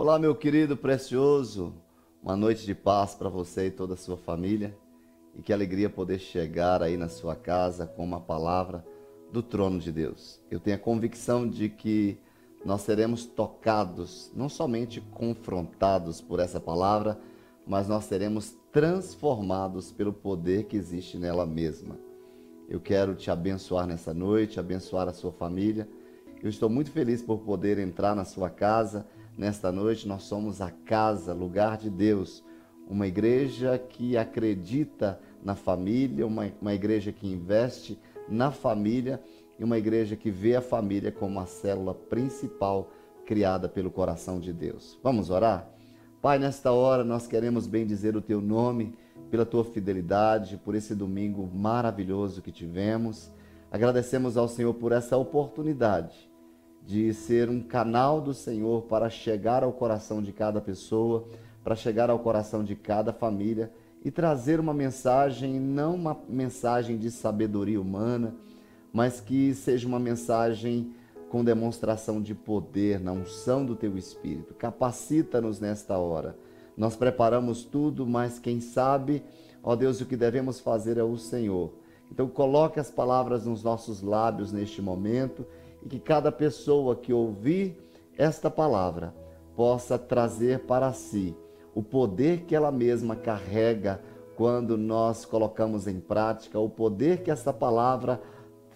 Olá, meu querido precioso. Uma noite de paz para você e toda a sua família. E que alegria poder chegar aí na sua casa com uma palavra do trono de Deus. Eu tenho a convicção de que nós seremos tocados, não somente confrontados por essa palavra, mas nós seremos transformados pelo poder que existe nela mesma. Eu quero te abençoar nessa noite, abençoar a sua família. Eu estou muito feliz por poder entrar na sua casa nesta noite. Nós somos a casa, lugar de Deus, uma igreja que acredita na família, uma, uma igreja que investe na família e uma igreja que vê a família como a célula principal criada pelo coração de Deus. Vamos orar? Pai, nesta hora nós queremos bem dizer o teu nome, pela tua fidelidade, por esse domingo maravilhoso que tivemos. Agradecemos ao Senhor por essa oportunidade de ser um canal do Senhor para chegar ao coração de cada pessoa, para chegar ao coração de cada família e trazer uma mensagem, não uma mensagem de sabedoria humana, mas que seja uma mensagem com demonstração de poder na unção do teu espírito. Capacita-nos nesta hora. Nós preparamos tudo, mas quem sabe, ó Deus, o que devemos fazer é o Senhor. Então coloque as palavras nos nossos lábios neste momento e que cada pessoa que ouvir esta palavra possa trazer para si o poder que ela mesma carrega quando nós colocamos em prática, o poder que essa palavra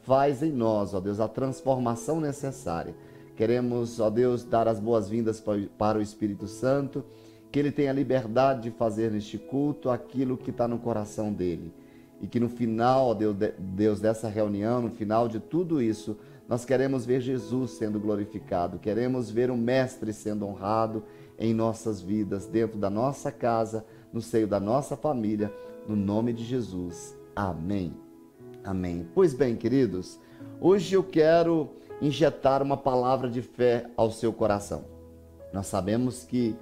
faz em nós, ó Deus, a transformação necessária. Queremos, ó Deus, dar as boas-vindas para o Espírito Santo, que ele tenha liberdade de fazer neste culto aquilo que está no coração dele. E que no final, ó Deus, Deus, dessa reunião, no final de tudo isso, nós queremos ver Jesus sendo glorificado, queremos ver o Mestre sendo honrado em nossas vidas, dentro da nossa casa, no seio da nossa família, no nome de Jesus. Amém. Amém. Pois bem, queridos, hoje eu quero injetar uma palavra de fé ao seu coração. Nós sabemos que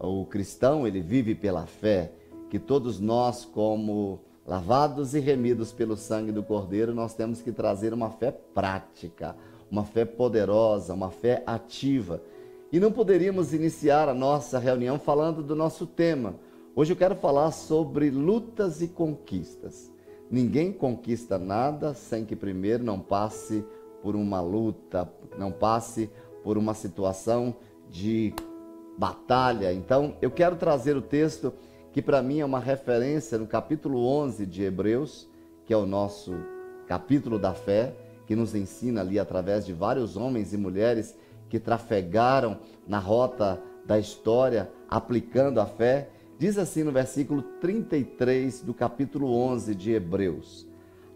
o cristão, ele vive pela fé, que todos nós como lavados e remidos pelo sangue do Cordeiro, nós temos que trazer uma fé prática, uma fé poderosa, uma fé ativa. E não poderíamos iniciar a nossa reunião falando do nosso tema. Hoje eu quero falar sobre lutas e conquistas. Ninguém conquista nada sem que primeiro não passe por uma luta, não passe por uma situação de batalha. Então, eu quero trazer o texto que para mim é uma referência no capítulo 11 de Hebreus, que é o nosso capítulo da fé, que nos ensina ali através de vários homens e mulheres que trafegaram na rota da história aplicando a fé. Diz assim no versículo 33 do capítulo 11 de Hebreus: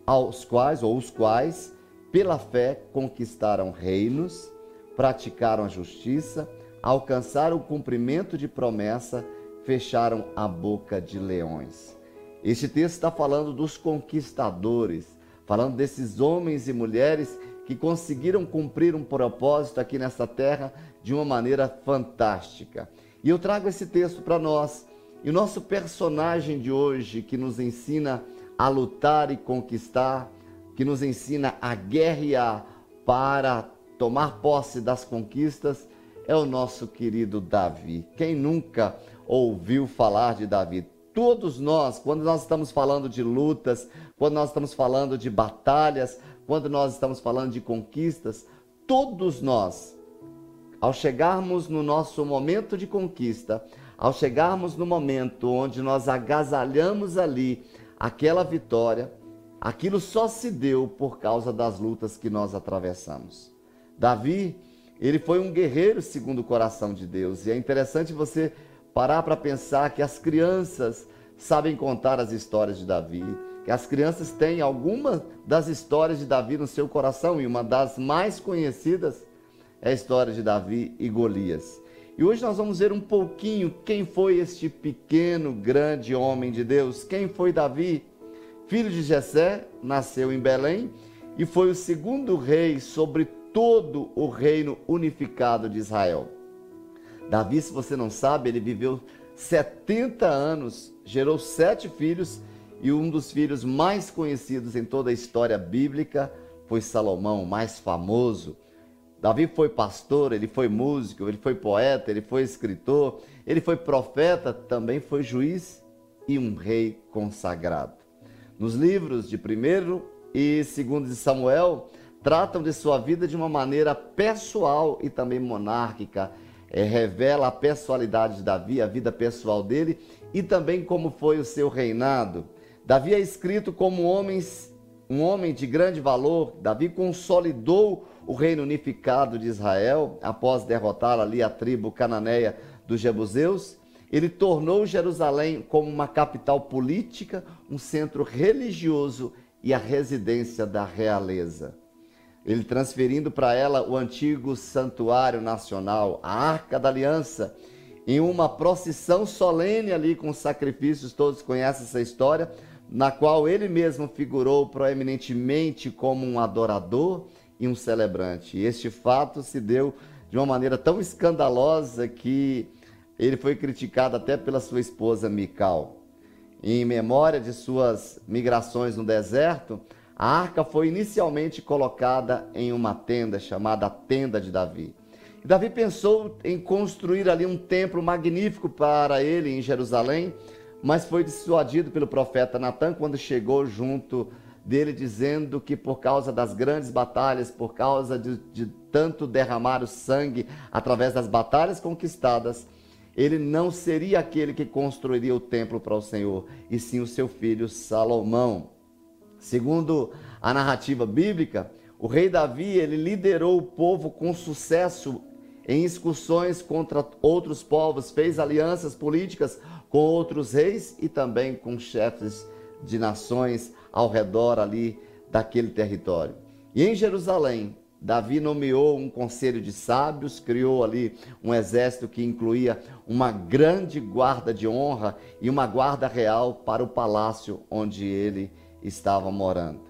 aos quais ou os quais pela fé conquistaram reinos, praticaram a justiça, alcançaram o cumprimento de promessa fecharam a boca de leões. Este texto está falando dos conquistadores, falando desses homens e mulheres que conseguiram cumprir um propósito aqui nessa terra de uma maneira fantástica. E eu trago esse texto para nós. E o nosso personagem de hoje, que nos ensina a lutar e conquistar, que nos ensina a guerrear para tomar posse das conquistas, é o nosso querido Davi. Quem nunca ouviu falar de Davi. Todos nós, quando nós estamos falando de lutas, quando nós estamos falando de batalhas, quando nós estamos falando de conquistas, todos nós, ao chegarmos no nosso momento de conquista, ao chegarmos no momento onde nós agasalhamos ali aquela vitória, aquilo só se deu por causa das lutas que nós atravessamos. Davi, ele foi um guerreiro segundo o coração de Deus, e é interessante você parar para pensar que as crianças sabem contar as histórias de Davi, que as crianças têm algumas das histórias de Davi no seu coração e uma das mais conhecidas é a história de Davi e Golias. E hoje nós vamos ver um pouquinho quem foi este pequeno, grande homem de Deus. Quem foi Davi? Filho de Jessé, nasceu em Belém e foi o segundo rei sobre todo o reino unificado de Israel. Davi, se você não sabe, ele viveu 70 anos, gerou sete filhos e um dos filhos mais conhecidos em toda a história bíblica foi Salomão, o mais famoso. Davi foi pastor, ele foi músico, ele foi poeta, ele foi escritor, ele foi profeta, também foi juiz e um rei consagrado. Nos livros de 1 e 2 de Samuel, tratam de sua vida de uma maneira pessoal e também monárquica. É, revela a personalidade de Davi, a vida pessoal dele e também como foi o seu reinado. Davi é escrito como homens, um homem de grande valor. Davi consolidou o reino unificado de Israel após derrotar ali a tribo cananeia dos Jebuseus. Ele tornou Jerusalém como uma capital política, um centro religioso e a residência da realeza ele transferindo para ela o antigo santuário nacional, a Arca da Aliança, em uma procissão solene ali com sacrifícios, todos conhecem essa história, na qual ele mesmo figurou proeminentemente como um adorador e um celebrante. E este fato se deu de uma maneira tão escandalosa que ele foi criticado até pela sua esposa Mical. Em memória de suas migrações no deserto, a arca foi inicialmente colocada em uma tenda chamada Tenda de Davi. E Davi pensou em construir ali um templo magnífico para ele em Jerusalém, mas foi dissuadido pelo profeta Natan quando chegou junto dele, dizendo que por causa das grandes batalhas, por causa de, de tanto derramar o sangue através das batalhas conquistadas, ele não seria aquele que construiria o templo para o Senhor, e sim o seu filho Salomão. Segundo a narrativa bíblica, o rei Davi ele liderou o povo com sucesso em excursões contra outros povos, fez alianças políticas com outros reis e também com chefes de nações ao redor ali daquele território. E em Jerusalém, Davi nomeou um conselho de sábios, criou ali um exército que incluía uma grande guarda de honra e uma guarda real para o palácio onde ele estava morando.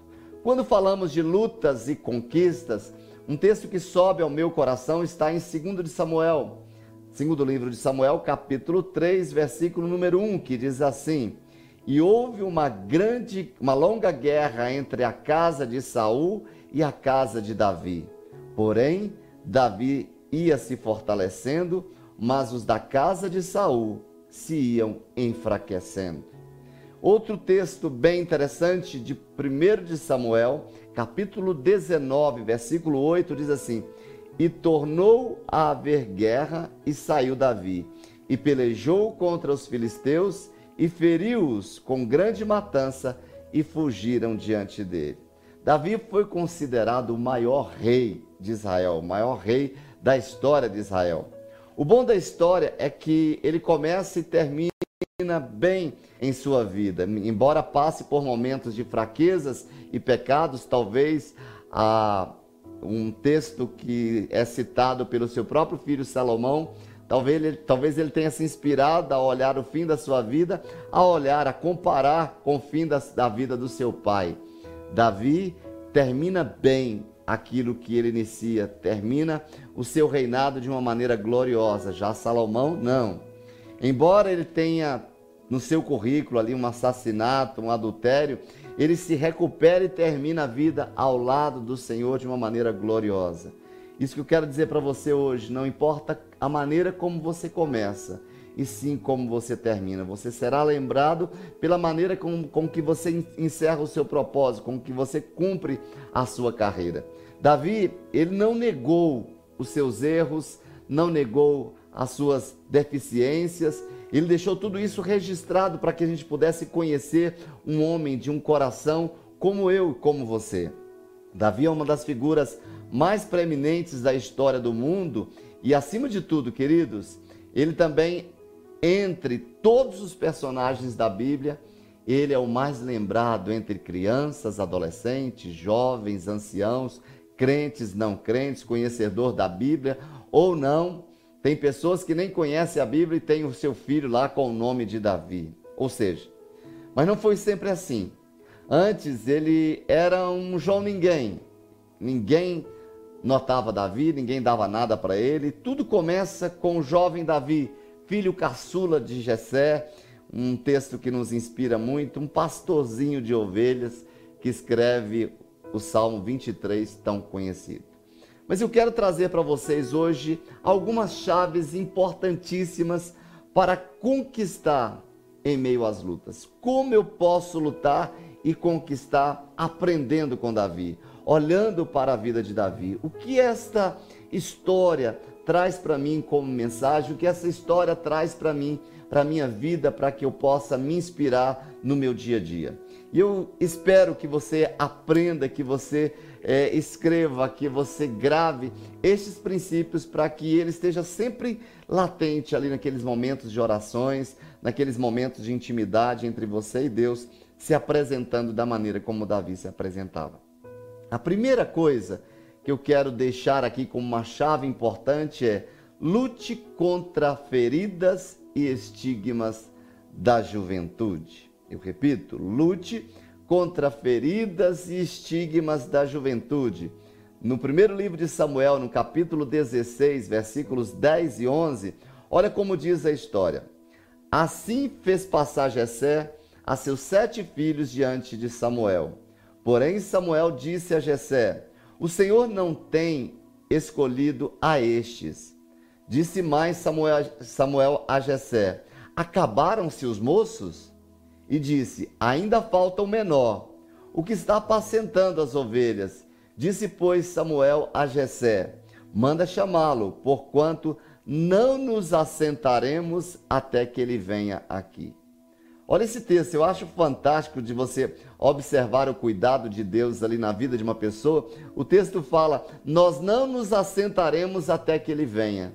Quando falamos de lutas e conquistas, um texto que sobe ao meu coração está em 2 de Samuel, segundo livro de Samuel, capítulo 3, versículo número 1, que diz assim: E houve uma grande, uma longa guerra entre a casa de Saul e a casa de Davi. Porém, Davi ia se fortalecendo, mas os da casa de Saul se iam enfraquecendo. Outro texto bem interessante de 1 de Samuel, capítulo 19, versículo 8, diz assim: E tornou a haver guerra, e saiu Davi, e pelejou contra os filisteus, e feriu-os com grande matança, e fugiram diante dele. Davi foi considerado o maior rei de Israel, o maior rei da história de Israel. O bom da história é que ele começa e termina bem em sua vida. Embora passe por momentos de fraquezas e pecados, talvez a um texto que é citado pelo seu próprio filho Salomão, talvez ele, talvez ele tenha se inspirado a olhar o fim da sua vida, a olhar, a comparar com o fim da, da vida do seu pai. Davi termina bem aquilo que ele inicia, termina o seu reinado de uma maneira gloriosa. Já Salomão, não. Embora ele tenha no seu currículo ali um assassinato, um adultério, ele se recupera e termina a vida ao lado do Senhor de uma maneira gloriosa. Isso que eu quero dizer para você hoje, não importa a maneira como você começa, e sim como você termina. Você será lembrado pela maneira com, com que você encerra o seu propósito, com que você cumpre a sua carreira. Davi, ele não negou os seus erros, não negou as suas deficiências, ele deixou tudo isso registrado para que a gente pudesse conhecer um homem de um coração como eu e como você. Davi é uma das figuras mais preeminentes da história do mundo. E, acima de tudo, queridos, ele também, entre todos os personagens da Bíblia, ele é o mais lembrado entre crianças, adolescentes, jovens, anciãos, crentes, não crentes, conhecedor da Bíblia ou não, tem pessoas que nem conhecem a Bíblia e tem o seu filho lá com o nome de Davi. Ou seja, mas não foi sempre assim. Antes ele era um João ninguém. Ninguém notava Davi, ninguém dava nada para ele. Tudo começa com o jovem Davi, filho caçula de Jessé, um texto que nos inspira muito, um pastorzinho de ovelhas que escreve o Salmo 23 tão conhecido. Mas eu quero trazer para vocês hoje algumas chaves importantíssimas para conquistar em meio às lutas. Como eu posso lutar e conquistar aprendendo com Davi, olhando para a vida de Davi? O que esta história traz para mim como mensagem? O que essa história traz para mim, para minha vida, para que eu possa me inspirar no meu dia a dia? E eu espero que você aprenda, que você é, escreva, que você grave estes princípios para que ele esteja sempre latente ali naqueles momentos de orações, naqueles momentos de intimidade entre você e Deus, se apresentando da maneira como Davi se apresentava. A primeira coisa que eu quero deixar aqui como uma chave importante é lute contra feridas e estigmas da juventude. Eu repito, lute contra feridas e estigmas da juventude. No primeiro livro de Samuel, no capítulo 16, versículos 10 e 11, olha como diz a história. Assim fez passar Jessé a seus sete filhos diante de Samuel. Porém, Samuel disse a Jessé: O Senhor não tem escolhido a estes. Disse mais Samuel, Samuel a Jessé: Acabaram-se os moços? E disse: Ainda falta o menor, o que está apacentando as ovelhas. Disse, pois, Samuel a Jessé: Manda chamá-lo, porquanto não nos assentaremos até que ele venha aqui. Olha esse texto, eu acho fantástico de você observar o cuidado de Deus ali na vida de uma pessoa. O texto fala: Nós não nos assentaremos até que ele venha.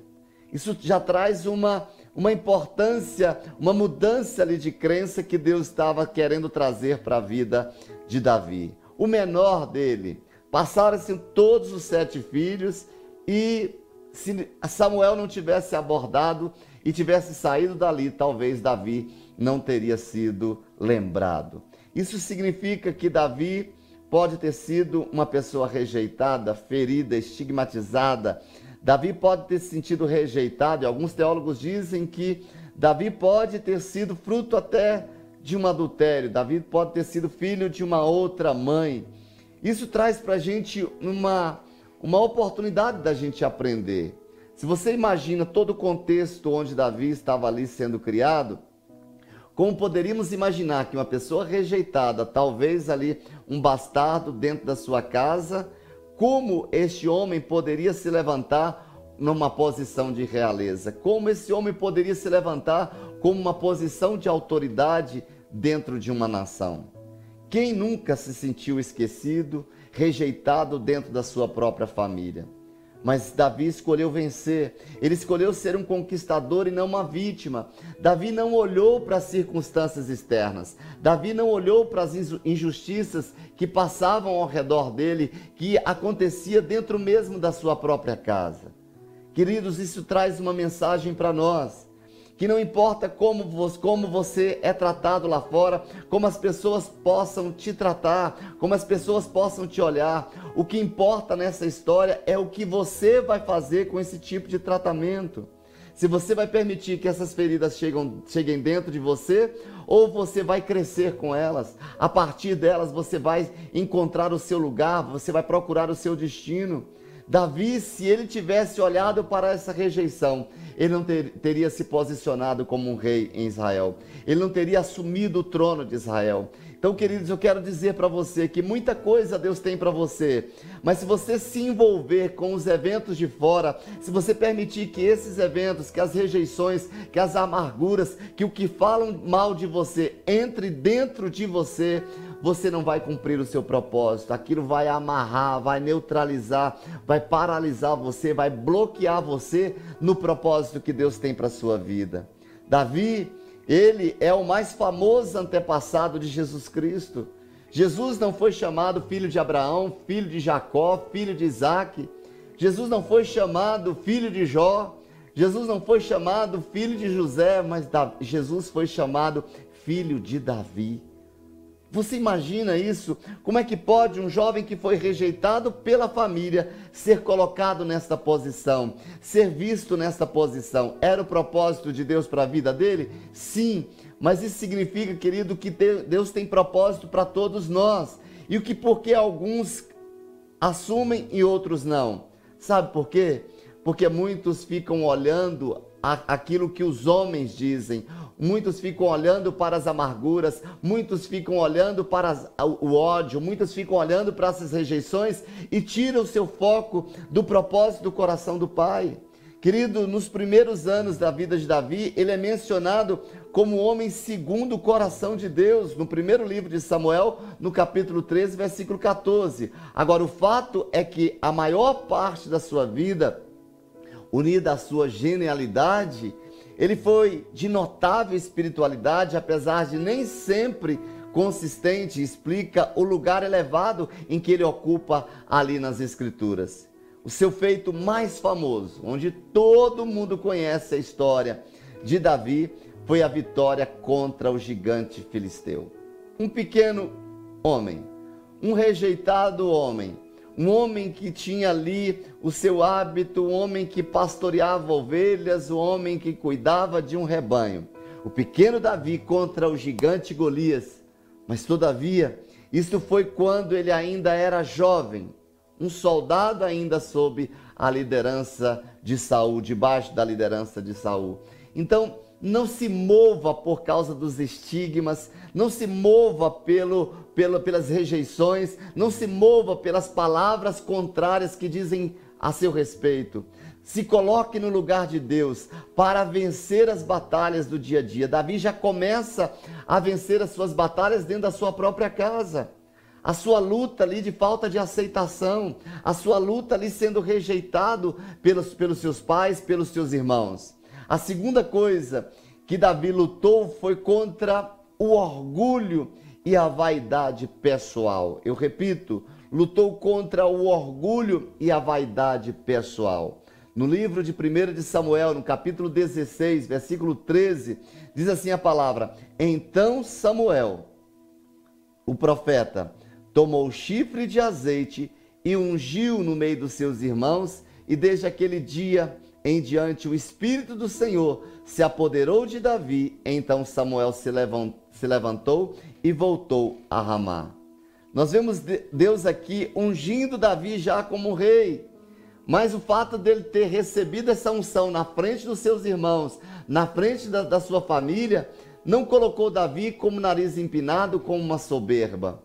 Isso já traz uma, uma importância, uma mudança ali de crença que Deus estava querendo trazer para a vida de Davi. O menor dele, passaram-se todos os sete filhos e se Samuel não tivesse abordado e tivesse saído dali, talvez Davi não teria sido lembrado. Isso significa que Davi pode ter sido uma pessoa rejeitada, ferida, estigmatizada. Davi pode ter se sentido rejeitado, e alguns teólogos dizem que Davi pode ter sido fruto até de um adultério, Davi pode ter sido filho de uma outra mãe. Isso traz para a gente uma uma oportunidade da gente aprender. Se você imagina todo o contexto onde Davi estava ali sendo criado, como poderíamos imaginar que uma pessoa rejeitada, talvez ali um bastardo dentro da sua casa, como este homem poderia se levantar numa posição de realeza? Como esse homem poderia se levantar como uma posição de autoridade dentro de uma nação? Quem nunca se sentiu esquecido, rejeitado dentro da sua própria família. Mas Davi escolheu vencer, ele escolheu ser um conquistador e não uma vítima. Davi não olhou para as circunstâncias externas, Davi não olhou para as injustiças que passavam ao redor dele, que acontecia dentro mesmo da sua própria casa. Queridos, isso traz uma mensagem para nós que não importa como você, como você é tratado lá fora, como as pessoas possam te tratar, como as pessoas possam te olhar, o que importa nessa história é o que você vai fazer com esse tipo de tratamento. Se você vai permitir que essas feridas cheguem dentro de você, ou você vai crescer com elas. A partir delas você vai encontrar o seu lugar, você vai procurar o seu destino. Davi, se ele tivesse olhado para essa rejeição, ele não ter, teria se posicionado como um rei em Israel. Ele não teria assumido o trono de Israel. Então, queridos, eu quero dizer para você que muita coisa Deus tem para você, mas se você se envolver com os eventos de fora, se você permitir que esses eventos, que as rejeições, que as amarguras, que o que falam mal de você entre dentro de você, você não vai cumprir o seu propósito. Aquilo vai amarrar, vai neutralizar, vai paralisar você, vai bloquear você no propósito que Deus tem para sua vida. Davi, ele é o mais famoso antepassado de Jesus Cristo. Jesus não foi chamado filho de Abraão, filho de Jacó, filho de Isaac. Jesus não foi chamado filho de Jó. Jesus não foi chamado filho de José, mas Jesus foi chamado filho de Davi. Você imagina isso? Como é que pode um jovem que foi rejeitado pela família ser colocado nesta posição, ser visto nesta posição? Era o propósito de Deus para a vida dele? Sim, mas isso significa, querido, que Deus tem propósito para todos nós. E o que porque alguns assumem e outros não? Sabe por quê? Porque muitos ficam olhando aquilo que os homens dizem, muitos ficam olhando para as amarguras, muitos ficam olhando para as, o ódio, muitos ficam olhando para essas rejeições e tiram o seu foco do propósito do coração do Pai. Querido, nos primeiros anos da vida de Davi, ele é mencionado como homem segundo o coração de Deus, no primeiro livro de Samuel, no capítulo 13, versículo 14. Agora, o fato é que a maior parte da sua vida, unida à sua genialidade, ele foi de notável espiritualidade, apesar de nem sempre consistente, explica o lugar elevado em que ele ocupa ali nas Escrituras o seu feito mais famoso, onde todo mundo conhece a história de Davi, foi a vitória contra o gigante filisteu. Um pequeno homem, um rejeitado homem, um homem que tinha ali o seu hábito, um homem que pastoreava ovelhas, um homem que cuidava de um rebanho. O pequeno Davi contra o gigante Golias. Mas todavia, isso foi quando ele ainda era jovem, um soldado ainda sob a liderança de Saul, debaixo da liderança de Saul. Então, não se mova por causa dos estigmas, não se mova pelo, pelas rejeições, não se mova pelas palavras contrárias que dizem a seu respeito. Se coloque no lugar de Deus para vencer as batalhas do dia a dia. Davi já começa a vencer as suas batalhas dentro da sua própria casa a sua luta ali de falta de aceitação, a sua luta ali sendo rejeitado pelos, pelos seus pais, pelos seus irmãos. A segunda coisa que Davi lutou foi contra o orgulho e a vaidade pessoal. Eu repito, lutou contra o orgulho e a vaidade pessoal. No livro de 1 de Samuel, no capítulo 16, versículo 13, diz assim a palavra: Então Samuel, o profeta, tomou chifre de azeite e ungiu no meio dos seus irmãos, e desde aquele dia em diante o Espírito do Senhor se apoderou de Davi. Então Samuel se levantou e voltou a Ramá. Nós vemos Deus aqui ungindo Davi já como rei. Mas o fato dele ter recebido essa unção na frente dos seus irmãos, na frente da, da sua família, não colocou Davi como nariz empinado, como uma soberba.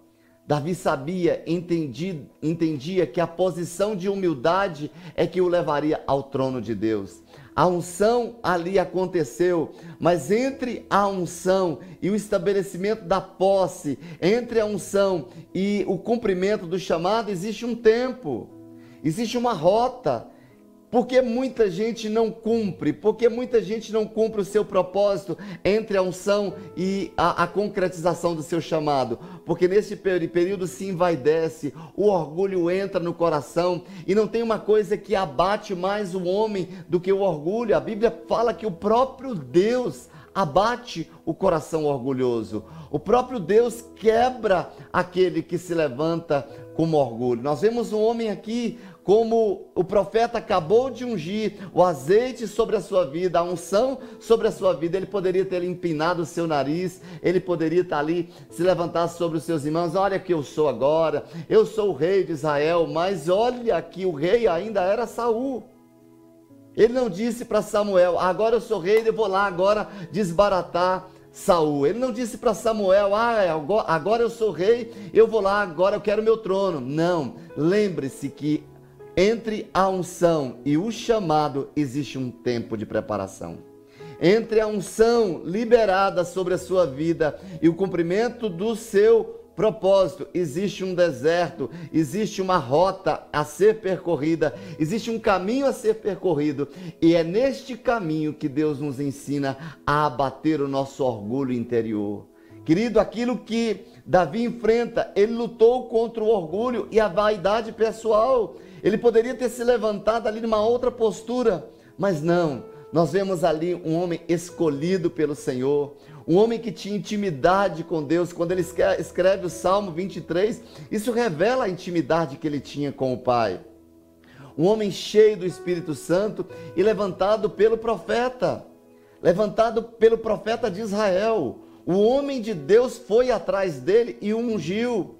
Davi sabia, entendia, entendia que a posição de humildade é que o levaria ao trono de Deus. A unção ali aconteceu, mas entre a unção e o estabelecimento da posse, entre a unção e o cumprimento do chamado, existe um tempo, existe uma rota, porque muita gente não cumpre, porque muita gente não cumpre o seu propósito entre a unção e a, a concretização do seu chamado. Porque nesse período se envaidece, o orgulho entra no coração e não tem uma coisa que abate mais o homem do que o orgulho. A Bíblia fala que o próprio Deus abate o coração orgulhoso. O próprio Deus quebra aquele que se levanta com orgulho. Nós vemos um homem aqui como o profeta acabou de ungir o azeite sobre a sua vida, a unção sobre a sua vida, ele poderia ter empinado o seu nariz, ele poderia estar ali, se levantar sobre os seus irmãos, olha que eu sou agora, eu sou o rei de Israel, mas olha que o rei ainda era Saul. Ele não disse para Samuel, agora eu sou rei, eu vou lá agora desbaratar Saul. Ele não disse para Samuel, ah, agora eu sou rei, eu vou lá, agora eu quero meu trono. Não, lembre-se que entre a unção e o chamado existe um tempo de preparação. Entre a unção liberada sobre a sua vida e o cumprimento do seu propósito, existe um deserto, existe uma rota a ser percorrida, existe um caminho a ser percorrido, e é neste caminho que Deus nos ensina a abater o nosso orgulho interior. Querido, aquilo que Davi enfrenta, ele lutou contra o orgulho e a vaidade pessoal. Ele poderia ter se levantado ali numa outra postura, mas não. Nós vemos ali um homem escolhido pelo Senhor, um homem que tinha intimidade com Deus. Quando ele escreve o Salmo 23, isso revela a intimidade que ele tinha com o Pai. Um homem cheio do Espírito Santo e levantado pelo profeta, levantado pelo profeta de Israel. O homem de Deus foi atrás dele e o ungiu.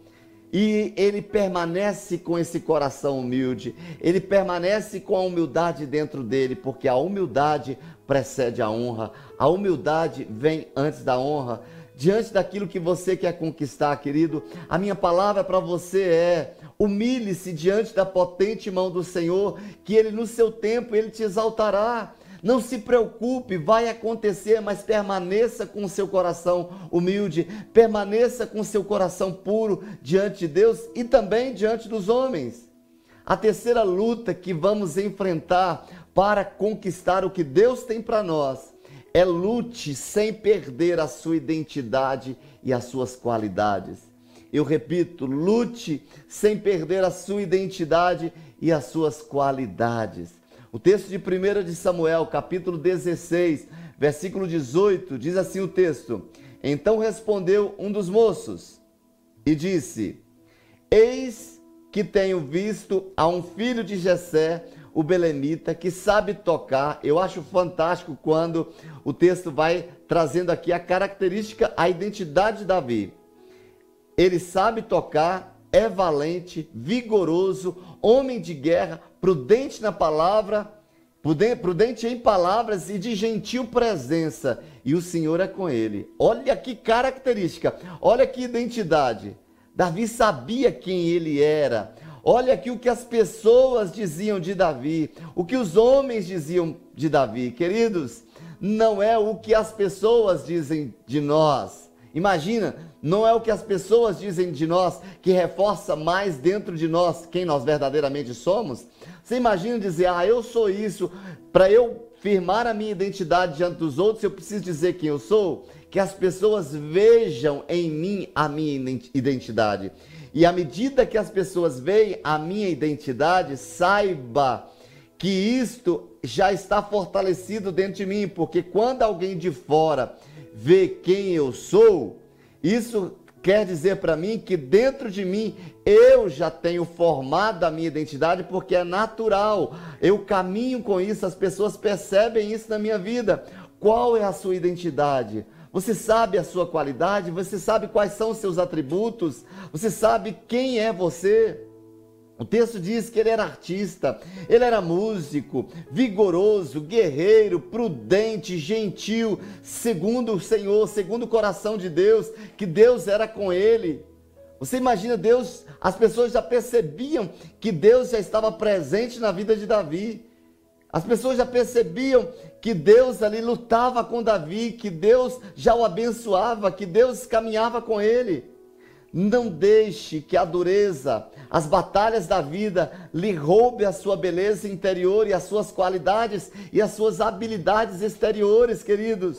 E ele permanece com esse coração humilde, ele permanece com a humildade dentro dele, porque a humildade precede a honra, a humildade vem antes da honra. Diante daquilo que você quer conquistar, querido, a minha palavra para você é: humilhe-se diante da potente mão do Senhor, que ele no seu tempo ele te exaltará. Não se preocupe, vai acontecer, mas permaneça com o seu coração humilde, permaneça com o seu coração puro diante de Deus e também diante dos homens. A terceira luta que vamos enfrentar para conquistar o que Deus tem para nós é lute sem perder a sua identidade e as suas qualidades. Eu repito, lute sem perder a sua identidade e as suas qualidades. O texto de 1 de Samuel, capítulo 16, versículo 18, diz assim o texto: Então respondeu um dos moços e disse: Eis que tenho visto a um filho de Jessé, o belemita, que sabe tocar. Eu acho fantástico quando o texto vai trazendo aqui a característica, a identidade de Davi. Ele sabe tocar, é valente, vigoroso, homem de guerra, prudente na palavra, prudente em palavras e de gentil presença, e o Senhor é com ele. Olha que característica, olha que identidade. Davi sabia quem ele era. Olha aqui o que as pessoas diziam de Davi, o que os homens diziam de Davi. Queridos, não é o que as pessoas dizem de nós. Imagina, não é o que as pessoas dizem de nós que reforça mais dentro de nós quem nós verdadeiramente somos. Você imagina dizer, ah, eu sou isso, para eu firmar a minha identidade diante dos outros, eu preciso dizer quem eu sou? Que as pessoas vejam em mim a minha identidade. E à medida que as pessoas veem a minha identidade, saiba que isto já está fortalecido dentro de mim, porque quando alguém de fora vê quem eu sou, isso quer dizer para mim que dentro de mim eu já tenho formado a minha identidade porque é natural. Eu caminho com isso, as pessoas percebem isso na minha vida. Qual é a sua identidade? Você sabe a sua qualidade? Você sabe quais são os seus atributos? Você sabe quem é você? O texto diz que ele era artista, ele era músico, vigoroso, guerreiro, prudente, gentil, segundo o Senhor, segundo o coração de Deus, que Deus era com ele. Você imagina Deus, as pessoas já percebiam que Deus já estava presente na vida de Davi. As pessoas já percebiam que Deus ali lutava com Davi, que Deus já o abençoava, que Deus caminhava com ele. Não deixe que a dureza, as batalhas da vida lhe roube a sua beleza interior e as suas qualidades e as suas habilidades exteriores, queridos.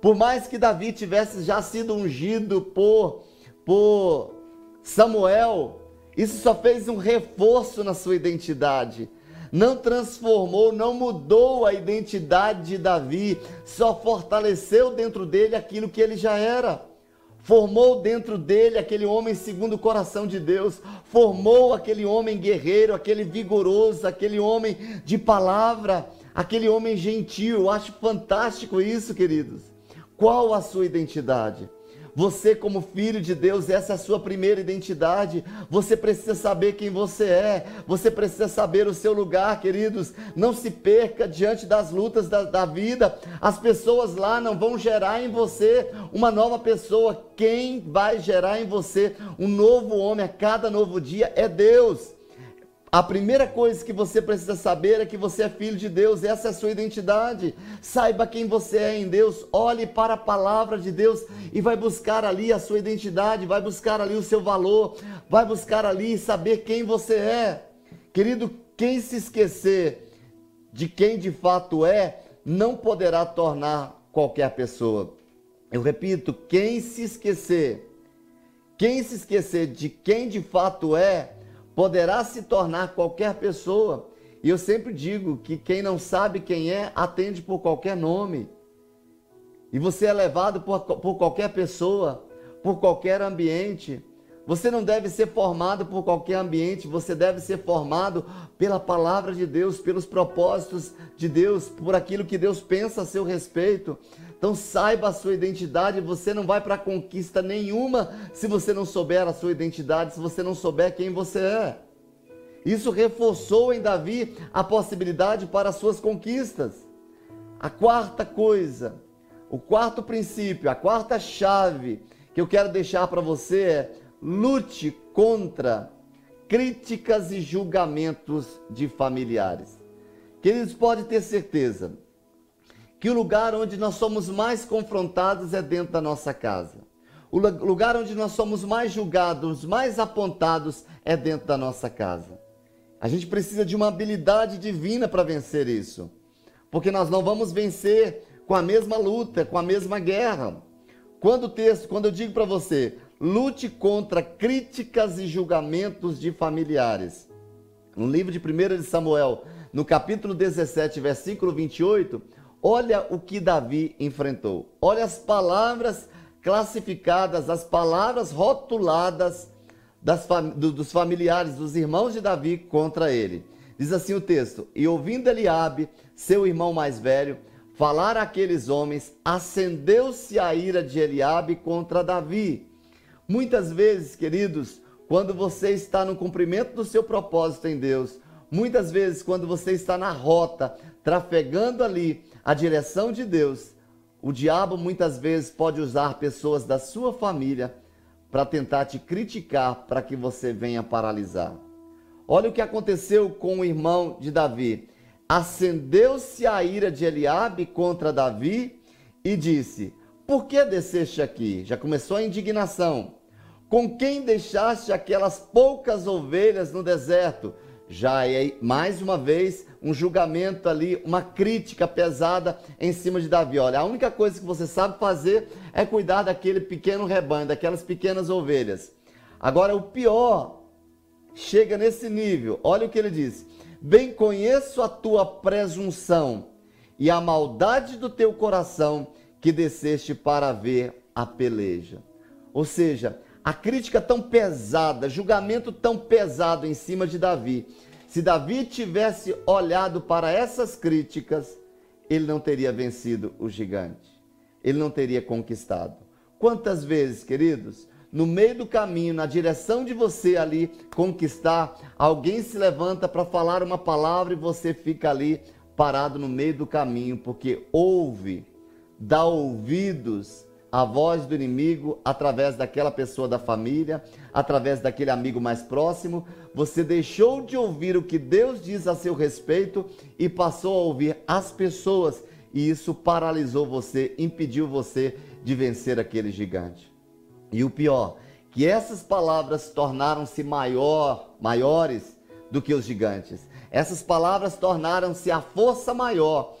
Por mais que Davi tivesse já sido ungido por, por Samuel, isso só fez um reforço na sua identidade. Não transformou, não mudou a identidade de Davi, só fortaleceu dentro dele aquilo que ele já era formou dentro dele aquele homem segundo o coração de Deus, formou aquele homem guerreiro, aquele vigoroso, aquele homem de palavra, aquele homem gentil. Eu acho fantástico isso, queridos. Qual a sua identidade? Você, como filho de Deus, essa é a sua primeira identidade. Você precisa saber quem você é. Você precisa saber o seu lugar, queridos. Não se perca diante das lutas da, da vida. As pessoas lá não vão gerar em você uma nova pessoa. Quem vai gerar em você um novo homem a cada novo dia é Deus. A primeira coisa que você precisa saber é que você é filho de Deus, essa é a sua identidade. Saiba quem você é em Deus, olhe para a palavra de Deus e vai buscar ali a sua identidade, vai buscar ali o seu valor, vai buscar ali saber quem você é. Querido, quem se esquecer de quem de fato é, não poderá tornar qualquer pessoa. Eu repito, quem se esquecer, quem se esquecer de quem de fato é, poderá se tornar qualquer pessoa. E eu sempre digo que quem não sabe quem é, atende por qualquer nome. E você é levado por, por qualquer pessoa, por qualquer ambiente. Você não deve ser formado por qualquer ambiente, você deve ser formado pela palavra de Deus, pelos propósitos de Deus, por aquilo que Deus pensa a seu respeito. Então saiba a sua identidade, você não vai para conquista nenhuma se você não souber a sua identidade, se você não souber quem você é. Isso reforçou em Davi a possibilidade para as suas conquistas. A quarta coisa, o quarto princípio, a quarta chave que eu quero deixar para você é lute contra críticas e julgamentos de familiares. Queridos, pode ter certeza que o lugar onde nós somos mais confrontados é dentro da nossa casa. O lugar onde nós somos mais julgados, mais apontados é dentro da nossa casa. A gente precisa de uma habilidade divina para vencer isso. Porque nós não vamos vencer com a mesma luta, com a mesma guerra. Quando o texto, quando eu digo para você, lute contra críticas e julgamentos de familiares. No livro de 1 de Samuel, no capítulo 17, versículo 28, olha o que Davi enfrentou. Olha as palavras classificadas, as palavras rotuladas das, do, dos familiares, dos irmãos de Davi contra ele. Diz assim o texto: E ouvindo Eliabe, seu irmão mais velho, falar àqueles homens, acendeu-se a ira de Eliabe contra Davi. Muitas vezes, queridos, quando você está no cumprimento do seu propósito em Deus, muitas vezes quando você está na rota, trafegando ali a direção de Deus, o diabo muitas vezes pode usar pessoas da sua família para tentar te criticar para que você venha paralisar. Olha o que aconteceu com o irmão de Davi. Acendeu-se a ira de Eliabe contra Davi e disse: Por que desceste aqui? Já começou a indignação. Com quem deixaste aquelas poucas ovelhas no deserto? Já é mais uma vez um julgamento ali, uma crítica pesada em cima de Davi. Olha, a única coisa que você sabe fazer é cuidar daquele pequeno rebanho, daquelas pequenas ovelhas. Agora, o pior chega nesse nível. Olha o que ele diz: Bem conheço a tua presunção e a maldade do teu coração que desceste para ver a peleja. Ou seja, a crítica tão pesada, julgamento tão pesado em cima de Davi. Se Davi tivesse olhado para essas críticas, ele não teria vencido o gigante. Ele não teria conquistado. Quantas vezes, queridos, no meio do caminho, na direção de você ali conquistar, alguém se levanta para falar uma palavra e você fica ali parado no meio do caminho, porque ouve, dá ouvidos a voz do inimigo através daquela pessoa da família, através daquele amigo mais próximo. Você deixou de ouvir o que Deus diz a seu respeito e passou a ouvir as pessoas, e isso paralisou você, impediu você de vencer aquele gigante. E o pior, que essas palavras tornaram-se maior, maiores do que os gigantes. Essas palavras tornaram-se a força maior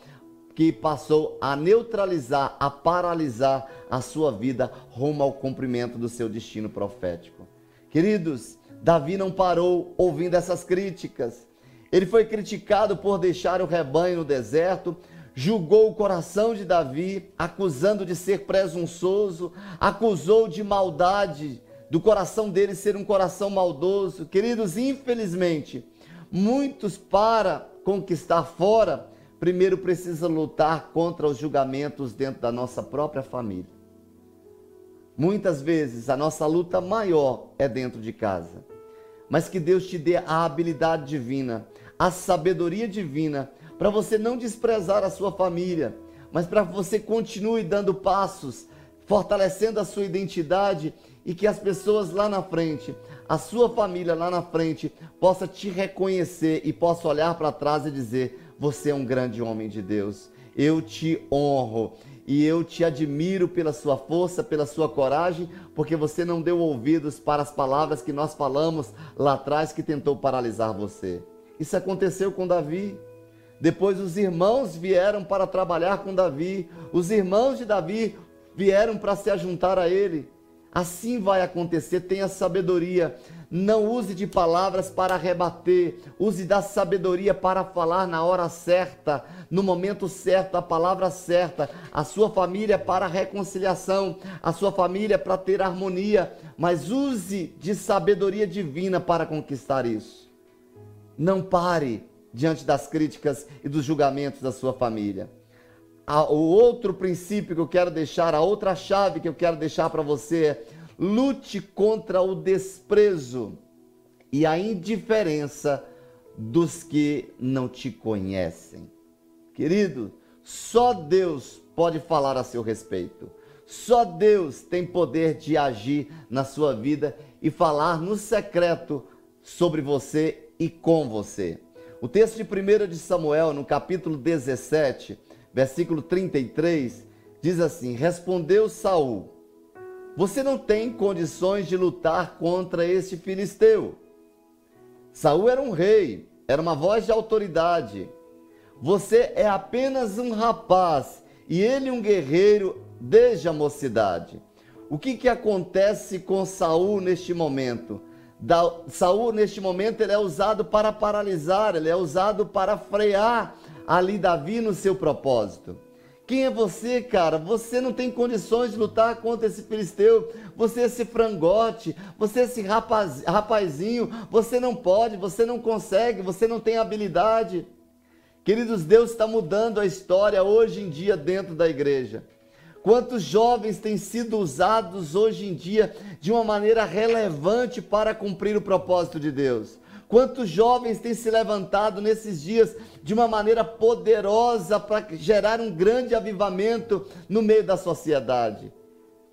que passou a neutralizar, a paralisar a sua vida rumo ao cumprimento do seu destino profético. Queridos, Davi não parou ouvindo essas críticas. Ele foi criticado por deixar o rebanho no deserto, julgou o coração de Davi, acusando de ser presunçoso, acusou de maldade, do coração dele ser um coração maldoso. Queridos, infelizmente, muitos para conquistar fora primeiro precisa lutar contra os julgamentos dentro da nossa própria família. Muitas vezes a nossa luta maior é dentro de casa. Mas que Deus te dê a habilidade divina, a sabedoria divina, para você não desprezar a sua família, mas para que você continue dando passos, fortalecendo a sua identidade e que as pessoas lá na frente, a sua família lá na frente, possa te reconhecer e possa olhar para trás e dizer: você é um grande homem de Deus. Eu te honro e eu te admiro pela sua força, pela sua coragem, porque você não deu ouvidos para as palavras que nós falamos lá atrás que tentou paralisar você. Isso aconteceu com Davi. Depois os irmãos vieram para trabalhar com Davi. Os irmãos de Davi vieram para se ajuntar a ele. Assim vai acontecer. Tenha sabedoria. Não use de palavras para rebater. Use da sabedoria para falar na hora certa, no momento certo, a palavra certa. A sua família para reconciliação, a sua família para ter harmonia. Mas use de sabedoria divina para conquistar isso. Não pare diante das críticas e dos julgamentos da sua família. O outro princípio que eu quero deixar, a outra chave que eu quero deixar para você é lute contra o desprezo e a indiferença dos que não te conhecem. Querido, só Deus pode falar a seu respeito. Só Deus tem poder de agir na sua vida e falar no secreto sobre você e com você. O texto de 1 de Samuel, no capítulo 17, versículo 33, diz assim: Respondeu Saul: Você não tem condições de lutar contra este filisteu. Saul era um rei, era uma voz de autoridade. Você é apenas um rapaz e ele um guerreiro desde a mocidade. O que, que acontece com Saul neste momento? da, Saul, neste momento, ele é usado para paralisar, ele é usado para frear ali Davi no seu propósito. Quem é você, cara? Você não tem condições de lutar contra esse filisteu. Você é esse frangote, você é esse rapaz, rapazinho. Você não pode, você não consegue, você não tem habilidade. Queridos, Deus está mudando a história hoje em dia dentro da igreja. Quantos jovens têm sido usados hoje em dia de uma maneira relevante para cumprir o propósito de Deus? Quantos jovens têm se levantado nesses dias de uma maneira poderosa para gerar um grande avivamento no meio da sociedade?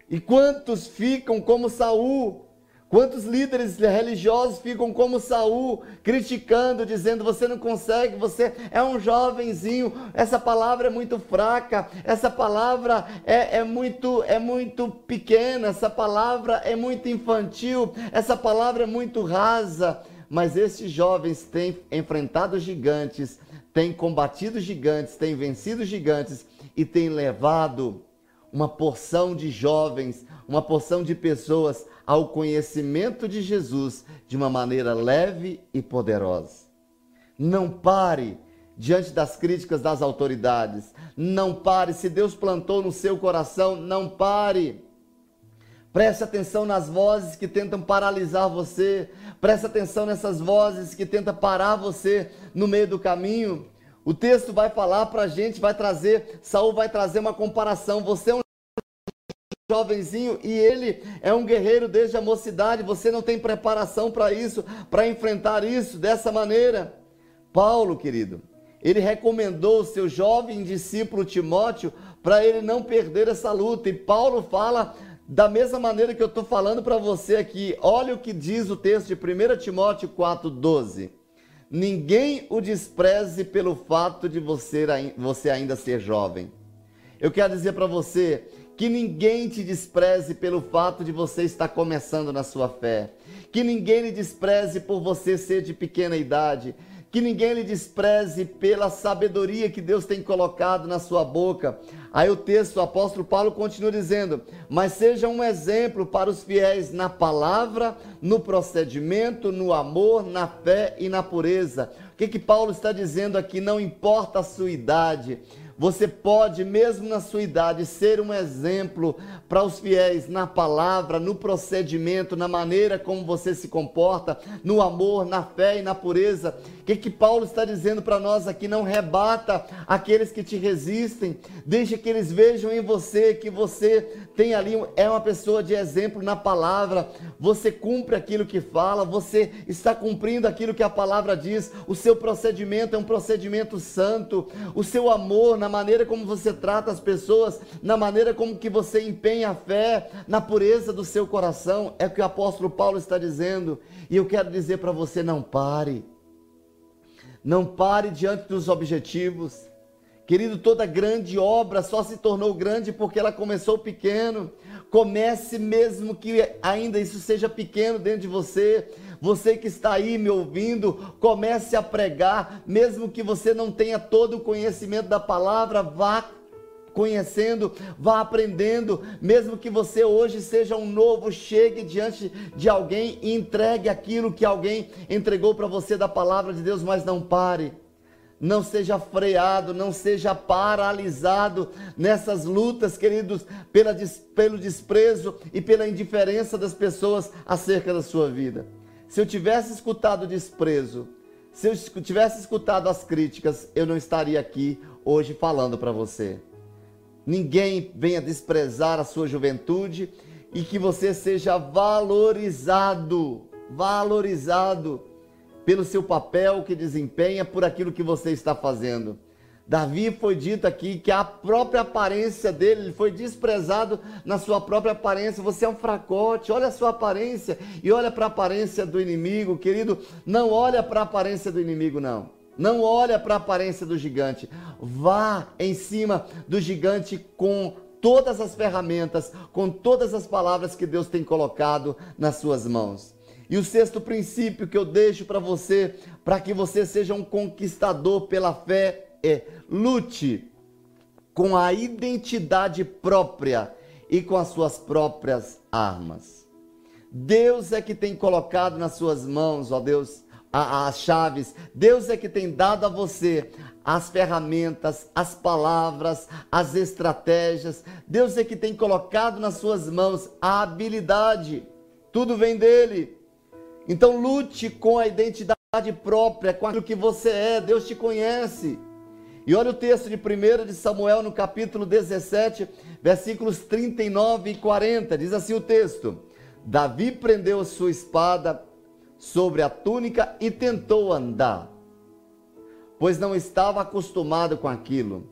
E quantos ficam como Saul, Quantos líderes religiosos ficam como Saul, criticando, dizendo: você não consegue, você é um jovenzinho, essa palavra é muito fraca, essa palavra é, é, muito, é muito pequena, essa palavra é muito infantil, essa palavra é muito rasa. Mas esses jovens têm enfrentado gigantes, têm combatido gigantes, têm vencido gigantes e têm levado uma porção de jovens, uma porção de pessoas ao conhecimento de Jesus de uma maneira leve e poderosa. Não pare diante das críticas das autoridades. Não pare. Se Deus plantou no seu coração, não pare. Preste atenção nas vozes que tentam paralisar você. Preste atenção nessas vozes que tentam parar você no meio do caminho. O texto vai falar para a gente, vai trazer, Saul vai trazer uma comparação. Você é um jovenzinho e ele é um guerreiro desde a mocidade. Você não tem preparação para isso, para enfrentar isso dessa maneira. Paulo, querido, ele recomendou o seu jovem discípulo Timóteo para ele não perder essa luta. E Paulo fala da mesma maneira que eu estou falando para você aqui. Olha o que diz o texto de 1 Timóteo 4,12. Ninguém o despreze pelo fato de você, você ainda ser jovem. Eu quero dizer para você que ninguém te despreze pelo fato de você estar começando na sua fé. Que ninguém lhe despreze por você ser de pequena idade. Que ninguém lhe despreze pela sabedoria que Deus tem colocado na sua boca. Aí o texto, o apóstolo Paulo continua dizendo: Mas seja um exemplo para os fiéis na palavra, no procedimento, no amor, na fé e na pureza. O que, que Paulo está dizendo aqui? Não importa a sua idade, você pode, mesmo na sua idade, ser um exemplo para os fiéis na palavra, no procedimento, na maneira como você se comporta, no amor, na fé e na pureza. O que, que Paulo está dizendo para nós aqui? Não rebata aqueles que te resistem, deixe que eles vejam em você que você tem ali, é uma pessoa de exemplo na palavra, você cumpre aquilo que fala, você está cumprindo aquilo que a palavra diz, o seu procedimento é um procedimento santo, o seu amor na maneira como você trata as pessoas, na maneira como que você empenha a fé, na pureza do seu coração, é o que o apóstolo Paulo está dizendo. E eu quero dizer para você: não pare. Não pare diante dos objetivos. Querido, toda grande obra só se tornou grande porque ela começou pequeno. Comece mesmo que ainda isso seja pequeno dentro de você. Você que está aí me ouvindo, comece a pregar, mesmo que você não tenha todo o conhecimento da palavra, vá conhecendo, vá aprendendo, mesmo que você hoje seja um novo, chegue diante de alguém e entregue aquilo que alguém entregou para você da palavra de Deus, mas não pare não seja freado, não seja paralisado nessas lutas, queridos, pela, pelo desprezo e pela indiferença das pessoas acerca da sua vida. Se eu tivesse escutado o desprezo, se eu tivesse escutado as críticas, eu não estaria aqui hoje falando para você. Ninguém venha desprezar a sua juventude e que você seja valorizado, valorizado pelo seu papel que desempenha, por aquilo que você está fazendo. Davi foi dito aqui que a própria aparência dele foi desprezado na sua própria aparência. Você é um fracote, olha a sua aparência e olha para a aparência do inimigo, querido. Não olha para a aparência do inimigo, não. Não olha para a aparência do gigante. Vá em cima do gigante com todas as ferramentas, com todas as palavras que Deus tem colocado nas suas mãos. E o sexto princípio que eu deixo para você, para que você seja um conquistador pela fé, é lute com a identidade própria e com as suas próprias armas. Deus é que tem colocado nas suas mãos, ó Deus, as chaves. Deus é que tem dado a você as ferramentas, as palavras, as estratégias. Deus é que tem colocado nas suas mãos a habilidade. Tudo vem dele. Então lute com a identidade própria, com aquilo que você é. Deus te conhece. E olha o texto de 1 de Samuel no capítulo 17, versículos 39 e 40. Diz assim o texto: Davi prendeu sua espada sobre a túnica e tentou andar, pois não estava acostumado com aquilo.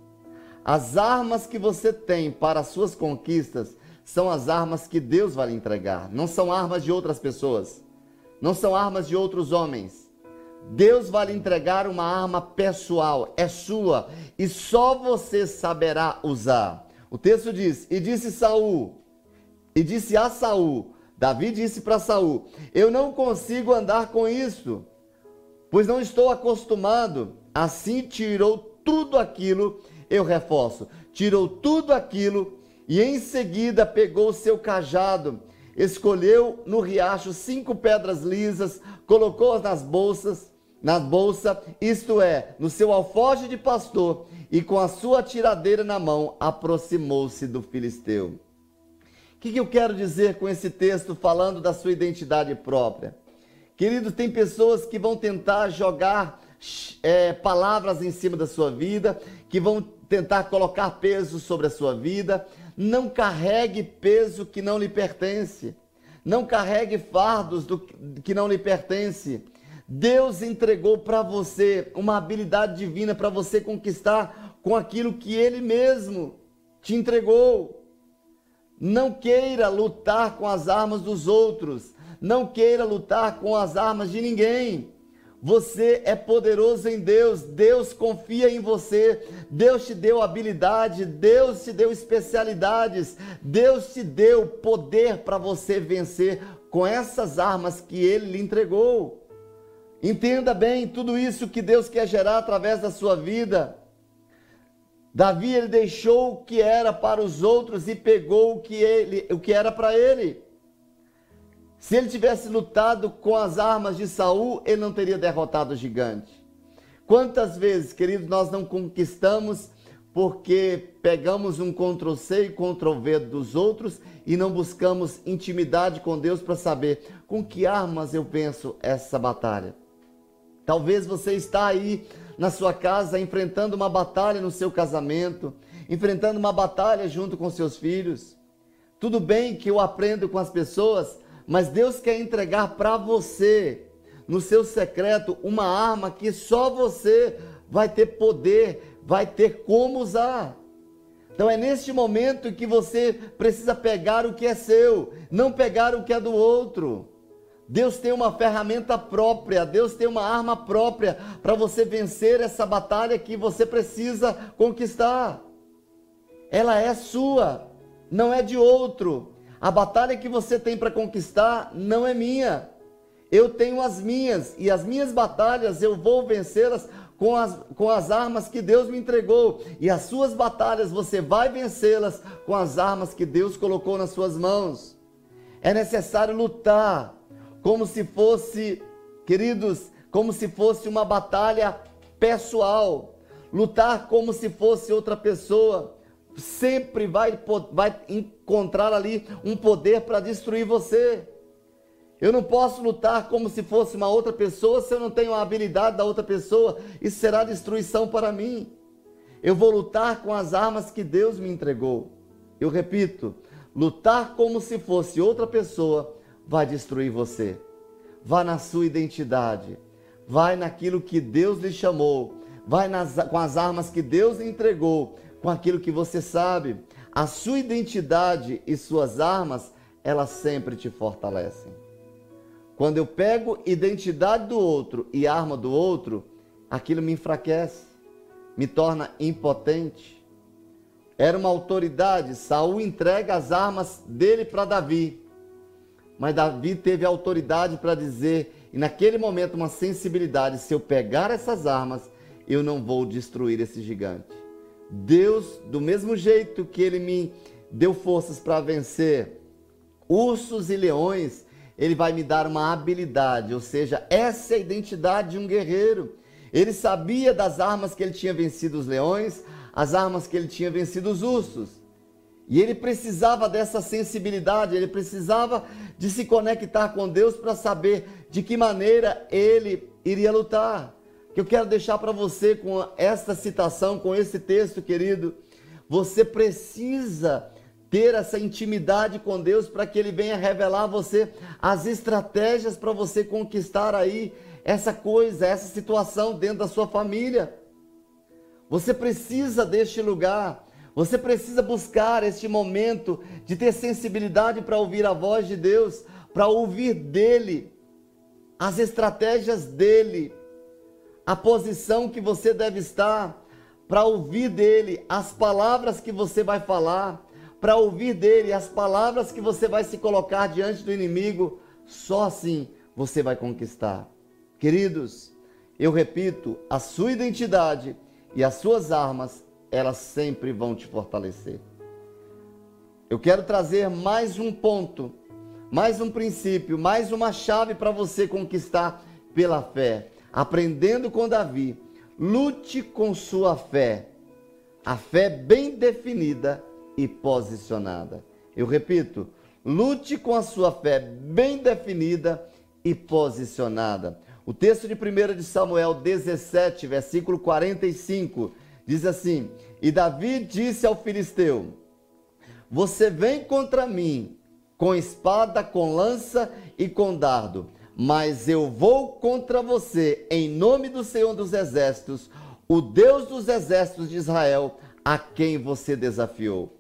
As armas que você tem para as suas conquistas são as armas que Deus vai lhe entregar, não são armas de outras pessoas não são armas de outros homens. Deus vai lhe entregar uma arma pessoal, é sua, e só você saberá usar. O texto diz: "E disse Saul, e disse a Saul, Davi disse para Saul: Eu não consigo andar com isso, pois não estou acostumado. Assim tirou tudo aquilo, eu reforço, tirou tudo aquilo e em seguida pegou o seu cajado escolheu no riacho cinco pedras lisas, colocou-as nas bolsas, na bolsa, isto é, no seu alfoge de pastor, e com a sua tiradeira na mão, aproximou-se do filisteu. O que, que eu quero dizer com esse texto falando da sua identidade própria? Querido, tem pessoas que vão tentar jogar é, palavras em cima da sua vida, que vão tentar colocar peso sobre a sua vida, não carregue peso que não lhe pertence. Não carregue fardos do, que não lhe pertence. Deus entregou para você uma habilidade divina para você conquistar com aquilo que Ele mesmo te entregou. Não queira lutar com as armas dos outros. Não queira lutar com as armas de ninguém. Você é poderoso em Deus, Deus confia em você, Deus te deu habilidade, Deus te deu especialidades, Deus te deu poder para você vencer com essas armas que Ele lhe entregou. Entenda bem tudo isso que Deus quer gerar através da sua vida. Davi ele deixou o que era para os outros e pegou o que, ele, o que era para ele. Se ele tivesse lutado com as armas de Saul, ele não teria derrotado o gigante. Quantas vezes, queridos, nós não conquistamos porque pegamos um Ctrl C e Ctrl V dos outros e não buscamos intimidade com Deus para saber com que armas eu venço essa batalha. Talvez você está aí na sua casa enfrentando uma batalha no seu casamento, enfrentando uma batalha junto com seus filhos. Tudo bem que eu aprendo com as pessoas, mas Deus quer entregar para você, no seu secreto, uma arma que só você vai ter poder, vai ter como usar. Então é neste momento que você precisa pegar o que é seu, não pegar o que é do outro. Deus tem uma ferramenta própria, Deus tem uma arma própria para você vencer essa batalha que você precisa conquistar. Ela é sua, não é de outro. A batalha que você tem para conquistar não é minha. Eu tenho as minhas e as minhas batalhas eu vou vencê-las com as, com as armas que Deus me entregou. E as suas batalhas você vai vencê-las com as armas que Deus colocou nas suas mãos. É necessário lutar como se fosse, queridos, como se fosse uma batalha pessoal. Lutar como se fosse outra pessoa. Sempre vai, vai encontrar ali um poder para destruir você. Eu não posso lutar como se fosse uma outra pessoa se eu não tenho a habilidade da outra pessoa. Isso será destruição para mim. Eu vou lutar com as armas que Deus me entregou. Eu repito, lutar como se fosse outra pessoa vai destruir você. Vá na sua identidade, vai naquilo que Deus lhe chamou, vai nas, com as armas que Deus lhe entregou, com aquilo que você sabe. A sua identidade e suas armas, elas sempre te fortalecem. Quando eu pego identidade do outro e arma do outro, aquilo me enfraquece, me torna impotente. Era uma autoridade, Saul entrega as armas dele para Davi. Mas Davi teve autoridade para dizer, e naquele momento uma sensibilidade, se eu pegar essas armas, eu não vou destruir esse gigante. Deus, do mesmo jeito que ele me deu forças para vencer ursos e leões, ele vai me dar uma habilidade, ou seja, essa é a identidade de um guerreiro. Ele sabia das armas que ele tinha vencido os leões, as armas que ele tinha vencido os ursos. E ele precisava dessa sensibilidade, ele precisava de se conectar com Deus para saber de que maneira ele iria lutar. Que eu quero deixar para você com esta citação, com esse texto, querido, você precisa ter essa intimidade com Deus para que Ele venha revelar a você as estratégias para você conquistar aí essa coisa, essa situação dentro da sua família. Você precisa deste lugar, você precisa buscar este momento de ter sensibilidade para ouvir a voz de Deus, para ouvir dele, as estratégias dele, a posição que você deve estar, para ouvir dele, as palavras que você vai falar para ouvir dele as palavras que você vai se colocar diante do inimigo, só assim você vai conquistar. Queridos, eu repito, a sua identidade e as suas armas, elas sempre vão te fortalecer. Eu quero trazer mais um ponto, mais um princípio, mais uma chave para você conquistar pela fé. Aprendendo com Davi, lute com sua fé. A fé bem definida e posicionada. Eu repito, lute com a sua fé bem definida e posicionada. O texto de 1 de Samuel 17, versículo 45, diz assim: E Davi disse ao filisteu: Você vem contra mim com espada, com lança e com dardo, mas eu vou contra você em nome do Senhor dos Exércitos, o Deus dos exércitos de Israel, a quem você desafiou.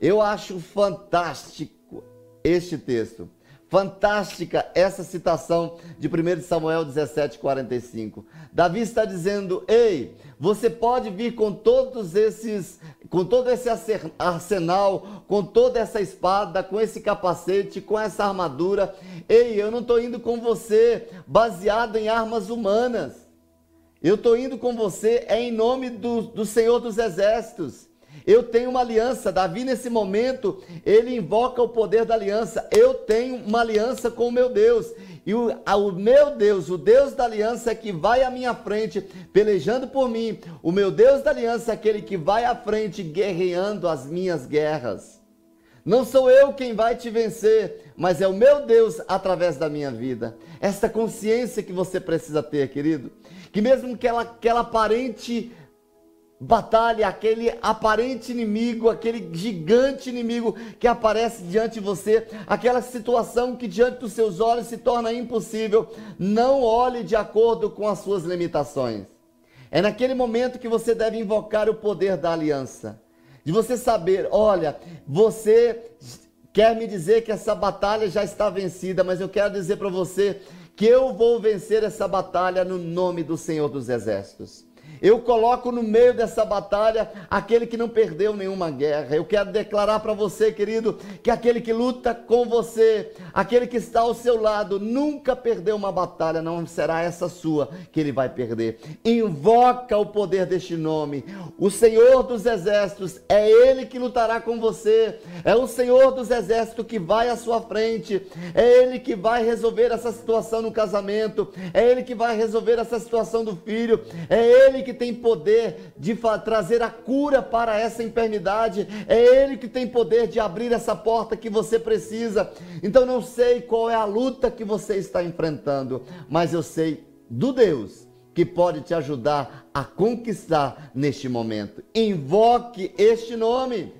Eu acho fantástico este texto. Fantástica essa citação de 1 Samuel 17, 45. Davi está dizendo: Ei, você pode vir com todos esses, com todo esse arsenal, com toda essa espada, com esse capacete, com essa armadura. Ei, eu não estou indo com você baseado em armas humanas. Eu estou indo com você é em nome do, do Senhor dos Exércitos. Eu tenho uma aliança. Davi, nesse momento, ele invoca o poder da aliança. Eu tenho uma aliança com o meu Deus. E o, a, o meu Deus, o Deus da aliança, é que vai à minha frente, pelejando por mim. O meu Deus da aliança é aquele que vai à frente, guerreando as minhas guerras. Não sou eu quem vai te vencer, mas é o meu Deus através da minha vida. Esta consciência que você precisa ter, querido. Que mesmo que ela, que ela aparente batalha, aquele aparente inimigo, aquele gigante inimigo que aparece diante de você, aquela situação que diante dos seus olhos se torna impossível, não olhe de acordo com as suas limitações. É naquele momento que você deve invocar o poder da aliança. De você saber, olha, você quer me dizer que essa batalha já está vencida, mas eu quero dizer para você que eu vou vencer essa batalha no nome do Senhor dos Exércitos. Eu coloco no meio dessa batalha aquele que não perdeu nenhuma guerra. Eu quero declarar para você, querido, que aquele que luta com você, aquele que está ao seu lado, nunca perdeu uma batalha, não será essa sua que ele vai perder. Invoca o poder deste nome. O Senhor dos Exércitos é ele que lutará com você. É o Senhor dos Exércitos que vai à sua frente. É ele que vai resolver essa situação no casamento. É ele que vai resolver essa situação do filho. É ele que que tem poder de trazer a cura para essa enfermidade, é Ele que tem poder de abrir essa porta que você precisa. Então não sei qual é a luta que você está enfrentando, mas eu sei do Deus que pode te ajudar a conquistar neste momento. Invoque este nome.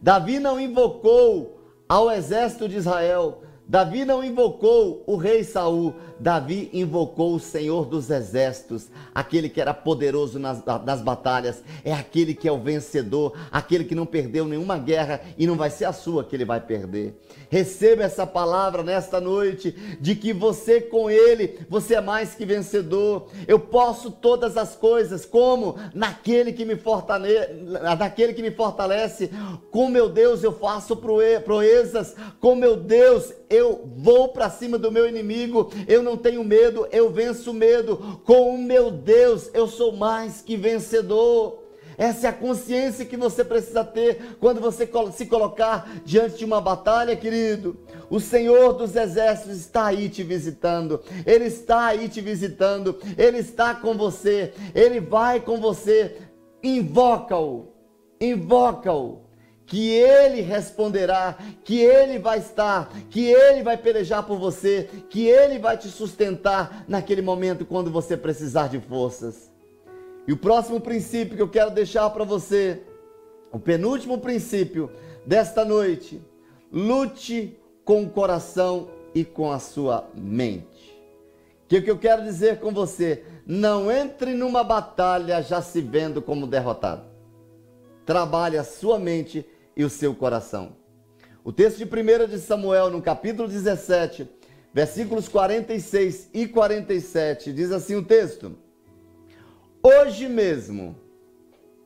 Davi não invocou ao exército de Israel, Davi não invocou o rei Saul, Davi invocou o Senhor dos exércitos, aquele que era poderoso nas, nas batalhas, é aquele que é o vencedor, aquele que não perdeu nenhuma guerra e não vai ser a sua que ele vai perder. Receba essa palavra nesta noite de que você com ele, você é mais que vencedor. Eu posso todas as coisas, como naquele que me fortalece, naquele que me fortalece. Com meu Deus eu faço proezas, com meu Deus eu vou para cima do meu inimigo. Eu não tenho medo, eu venço o medo. Com o meu Deus eu sou mais que vencedor. Essa é a consciência que você precisa ter quando você se colocar diante de uma batalha, querido. O Senhor dos Exércitos está aí te visitando, Ele está aí te visitando, Ele está com você, Ele vai com você. Invoca-o, invoca-o, que Ele responderá, que Ele vai estar, que Ele vai pelejar por você, que Ele vai te sustentar naquele momento quando você precisar de forças. E o próximo princípio que eu quero deixar para você, o penúltimo princípio desta noite, lute com o coração e com a sua mente. O que, que eu quero dizer com você? Não entre numa batalha já se vendo como derrotado. Trabalhe a sua mente e o seu coração. O texto de 1 de Samuel, no capítulo 17, versículos 46 e 47, diz assim o texto: Hoje mesmo,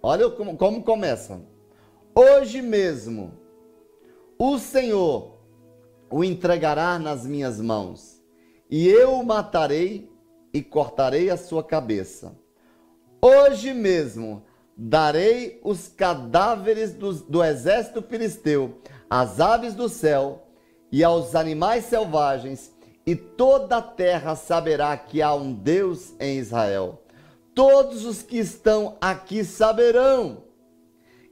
olha como, como começa. Hoje mesmo, o Senhor o entregará nas minhas mãos, e eu o matarei e cortarei a sua cabeça. Hoje mesmo darei os cadáveres do, do exército filisteu às aves do céu e aos animais selvagens, e toda a terra saberá que há um Deus em Israel. Todos os que estão aqui saberão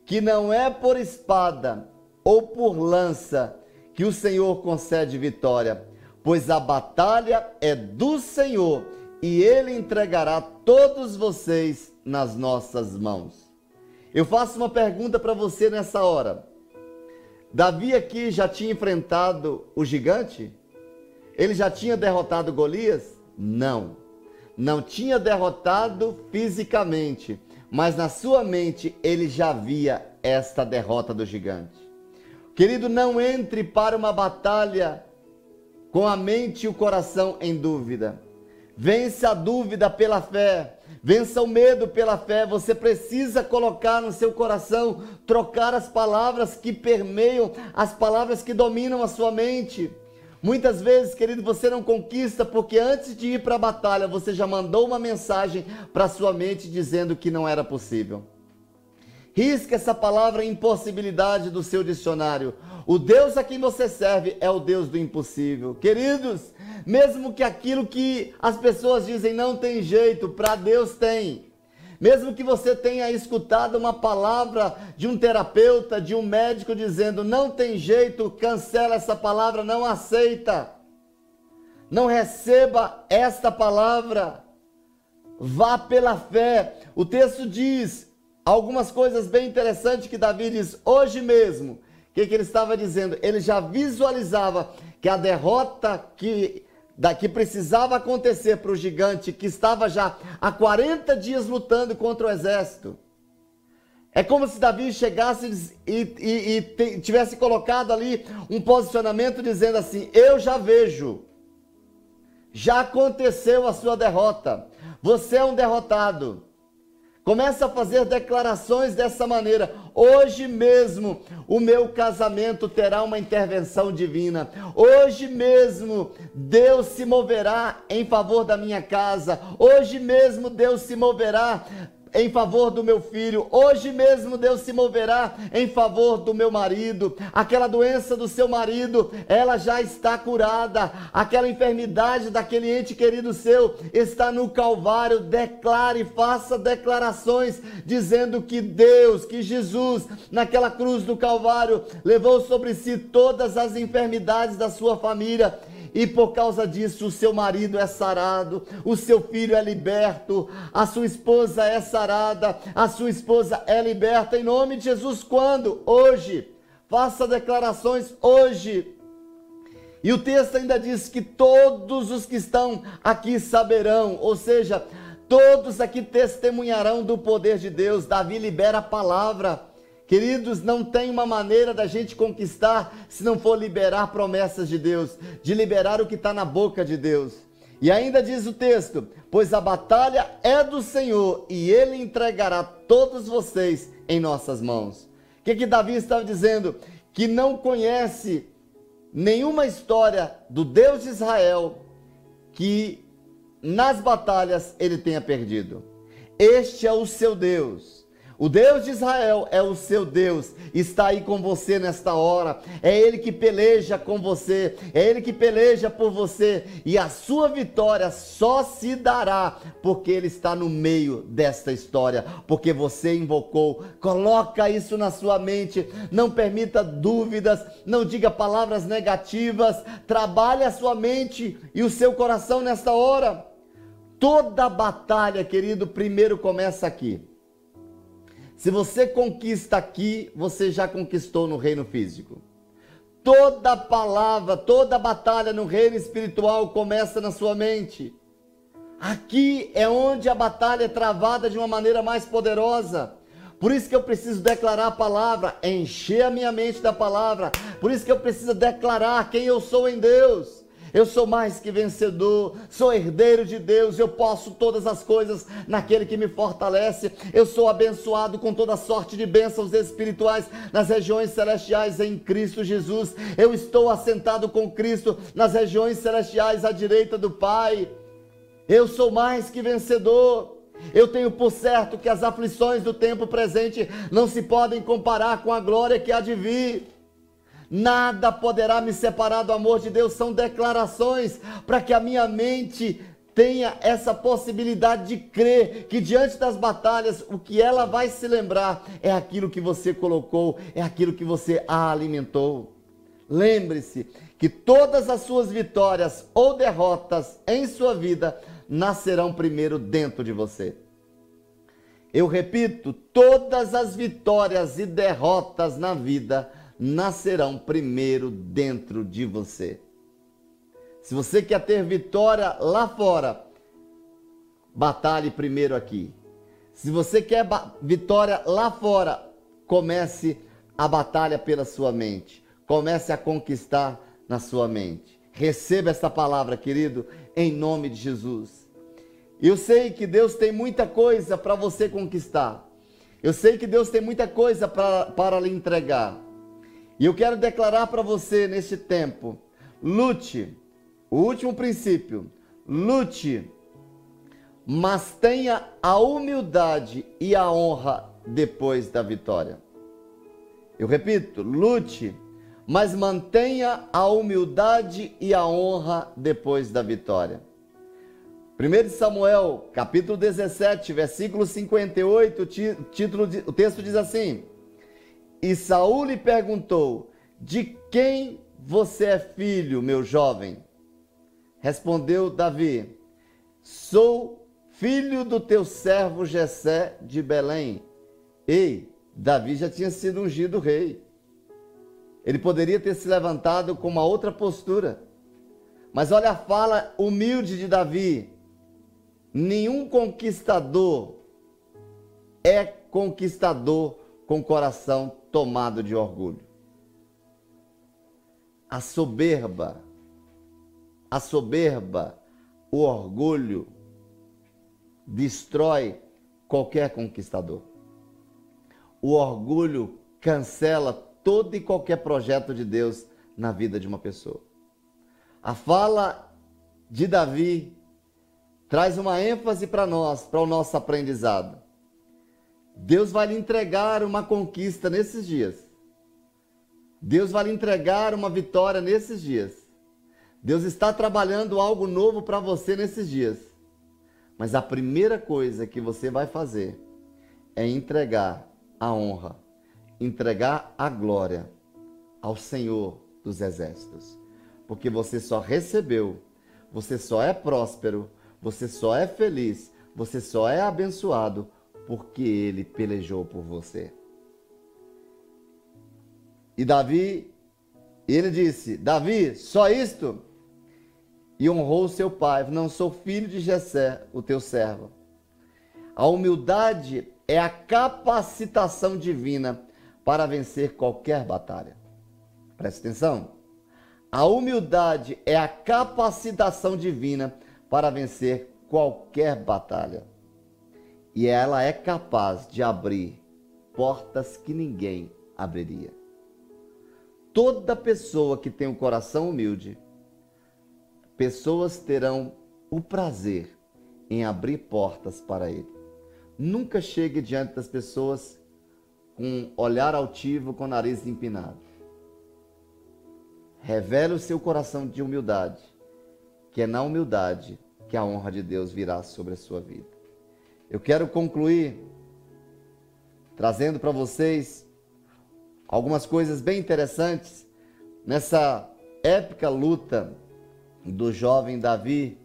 que não é por espada ou por lança que o Senhor concede vitória, pois a batalha é do Senhor e ele entregará todos vocês nas nossas mãos. Eu faço uma pergunta para você nessa hora. Davi aqui já tinha enfrentado o gigante? Ele já tinha derrotado Golias? Não não tinha derrotado fisicamente, mas na sua mente ele já via esta derrota do gigante. Querido, não entre para uma batalha com a mente e o coração em dúvida. Vença a dúvida pela fé. Vença o medo pela fé. Você precisa colocar no seu coração, trocar as palavras que permeiam, as palavras que dominam a sua mente. Muitas vezes, querido, você não conquista porque antes de ir para a batalha você já mandou uma mensagem para sua mente dizendo que não era possível. Risca essa palavra impossibilidade do seu dicionário. O Deus a quem você serve é o Deus do impossível. Queridos, mesmo que aquilo que as pessoas dizem não tem jeito, para Deus tem. Mesmo que você tenha escutado uma palavra de um terapeuta, de um médico dizendo não tem jeito, cancela essa palavra, não aceita. Não receba esta palavra. Vá pela fé. O texto diz algumas coisas bem interessantes que Davi diz hoje mesmo. O que, que ele estava dizendo? Ele já visualizava que a derrota que da que precisava acontecer para o gigante que estava já há 40 dias lutando contra o exército. É como se Davi chegasse e, e, e tivesse colocado ali um posicionamento dizendo assim: Eu já vejo, já aconteceu a sua derrota, você é um derrotado. Começa a fazer declarações dessa maneira. Hoje mesmo o meu casamento terá uma intervenção divina. Hoje mesmo Deus se moverá em favor da minha casa. Hoje mesmo Deus se moverá em favor do meu filho. Hoje mesmo Deus se moverá em favor do meu marido. Aquela doença do seu marido, ela já está curada. Aquela enfermidade daquele ente querido seu está no Calvário. Declare, faça declarações dizendo que Deus, que Jesus, naquela cruz do Calvário, levou sobre si todas as enfermidades da sua família e por causa disso o seu marido é sarado, o seu filho é liberto, a sua esposa é sarada, a sua esposa é liberta em nome de Jesus. Quando? Hoje. Faça declarações hoje. E o texto ainda diz que todos os que estão aqui saberão, ou seja, todos aqui testemunharão do poder de Deus. Davi libera a palavra. Queridos, não tem uma maneira da gente conquistar se não for liberar promessas de Deus, de liberar o que está na boca de Deus. E ainda diz o texto: Pois a batalha é do Senhor e ele entregará todos vocês em nossas mãos. O que, que Davi estava dizendo? Que não conhece nenhuma história do Deus de Israel que nas batalhas ele tenha perdido. Este é o seu Deus o Deus de Israel é o seu Deus, está aí com você nesta hora. É Ele que peleja com você, é Ele que peleja por você, e a sua vitória só se dará porque Ele está no meio desta história, porque você invocou. Coloca isso na sua mente, não permita dúvidas, não diga palavras negativas, trabalhe a sua mente e o seu coração nesta hora. Toda batalha, querido, primeiro começa aqui. Se você conquista aqui, você já conquistou no reino físico. Toda palavra, toda batalha no reino espiritual começa na sua mente. Aqui é onde a batalha é travada de uma maneira mais poderosa. Por isso que eu preciso declarar a palavra, encher a minha mente da palavra. Por isso que eu preciso declarar quem eu sou em Deus. Eu sou mais que vencedor, sou herdeiro de Deus, eu posso todas as coisas naquele que me fortalece. Eu sou abençoado com toda sorte de bênçãos espirituais nas regiões celestiais em Cristo Jesus. Eu estou assentado com Cristo nas regiões celestiais à direita do Pai. Eu sou mais que vencedor. Eu tenho por certo que as aflições do tempo presente não se podem comparar com a glória que há de vir. Nada poderá me separar do amor de Deus. São declarações para que a minha mente tenha essa possibilidade de crer que diante das batalhas, o que ela vai se lembrar é aquilo que você colocou, é aquilo que você a alimentou. Lembre-se que todas as suas vitórias ou derrotas em sua vida nascerão primeiro dentro de você. Eu repito, todas as vitórias e derrotas na vida nascerão primeiro dentro de você. Se você quer ter vitória lá fora, batalhe primeiro aqui. Se você quer vitória lá fora, comece a batalha pela sua mente. Comece a conquistar na sua mente. Receba essa palavra, querido, em nome de Jesus. Eu sei que Deus tem muita coisa para você conquistar. Eu sei que Deus tem muita coisa para lhe entregar. E eu quero declarar para você neste tempo: lute, o último princípio, lute, mas tenha a humildade e a honra depois da vitória. Eu repito, lute, mas mantenha a humildade e a honra depois da vitória. 1 Samuel, capítulo 17, versículo 58, o, título, o texto diz assim: e Saul lhe perguntou: De quem você é filho, meu jovem? Respondeu Davi: Sou filho do teu servo Jessé de Belém. Ei, Davi já tinha sido ungido rei. Ele poderia ter se levantado com uma outra postura. Mas olha a fala humilde de Davi. Nenhum conquistador é conquistador com coração tomado de orgulho. A soberba, a soberba, o orgulho destrói qualquer conquistador. O orgulho cancela todo e qualquer projeto de Deus na vida de uma pessoa. A fala de Davi traz uma ênfase para nós, para o nosso aprendizado. Deus vai lhe entregar uma conquista nesses dias. Deus vai lhe entregar uma vitória nesses dias. Deus está trabalhando algo novo para você nesses dias. Mas a primeira coisa que você vai fazer é entregar a honra, entregar a glória ao Senhor dos Exércitos. Porque você só recebeu, você só é próspero, você só é feliz, você só é abençoado porque ele pelejou por você. E Davi, ele disse: Davi, só isto? E honrou seu pai: Não sou filho de Jessé, o teu servo. A humildade é a capacitação divina para vencer qualquer batalha. Preste atenção. A humildade é a capacitação divina para vencer qualquer batalha. E ela é capaz de abrir portas que ninguém abriria. Toda pessoa que tem um coração humilde, pessoas terão o prazer em abrir portas para ele. Nunca chegue diante das pessoas com olhar altivo, com nariz empinado. Revele o seu coração de humildade, que é na humildade que a honra de Deus virá sobre a sua vida. Eu quero concluir trazendo para vocês algumas coisas bem interessantes nessa épica luta do jovem Davi,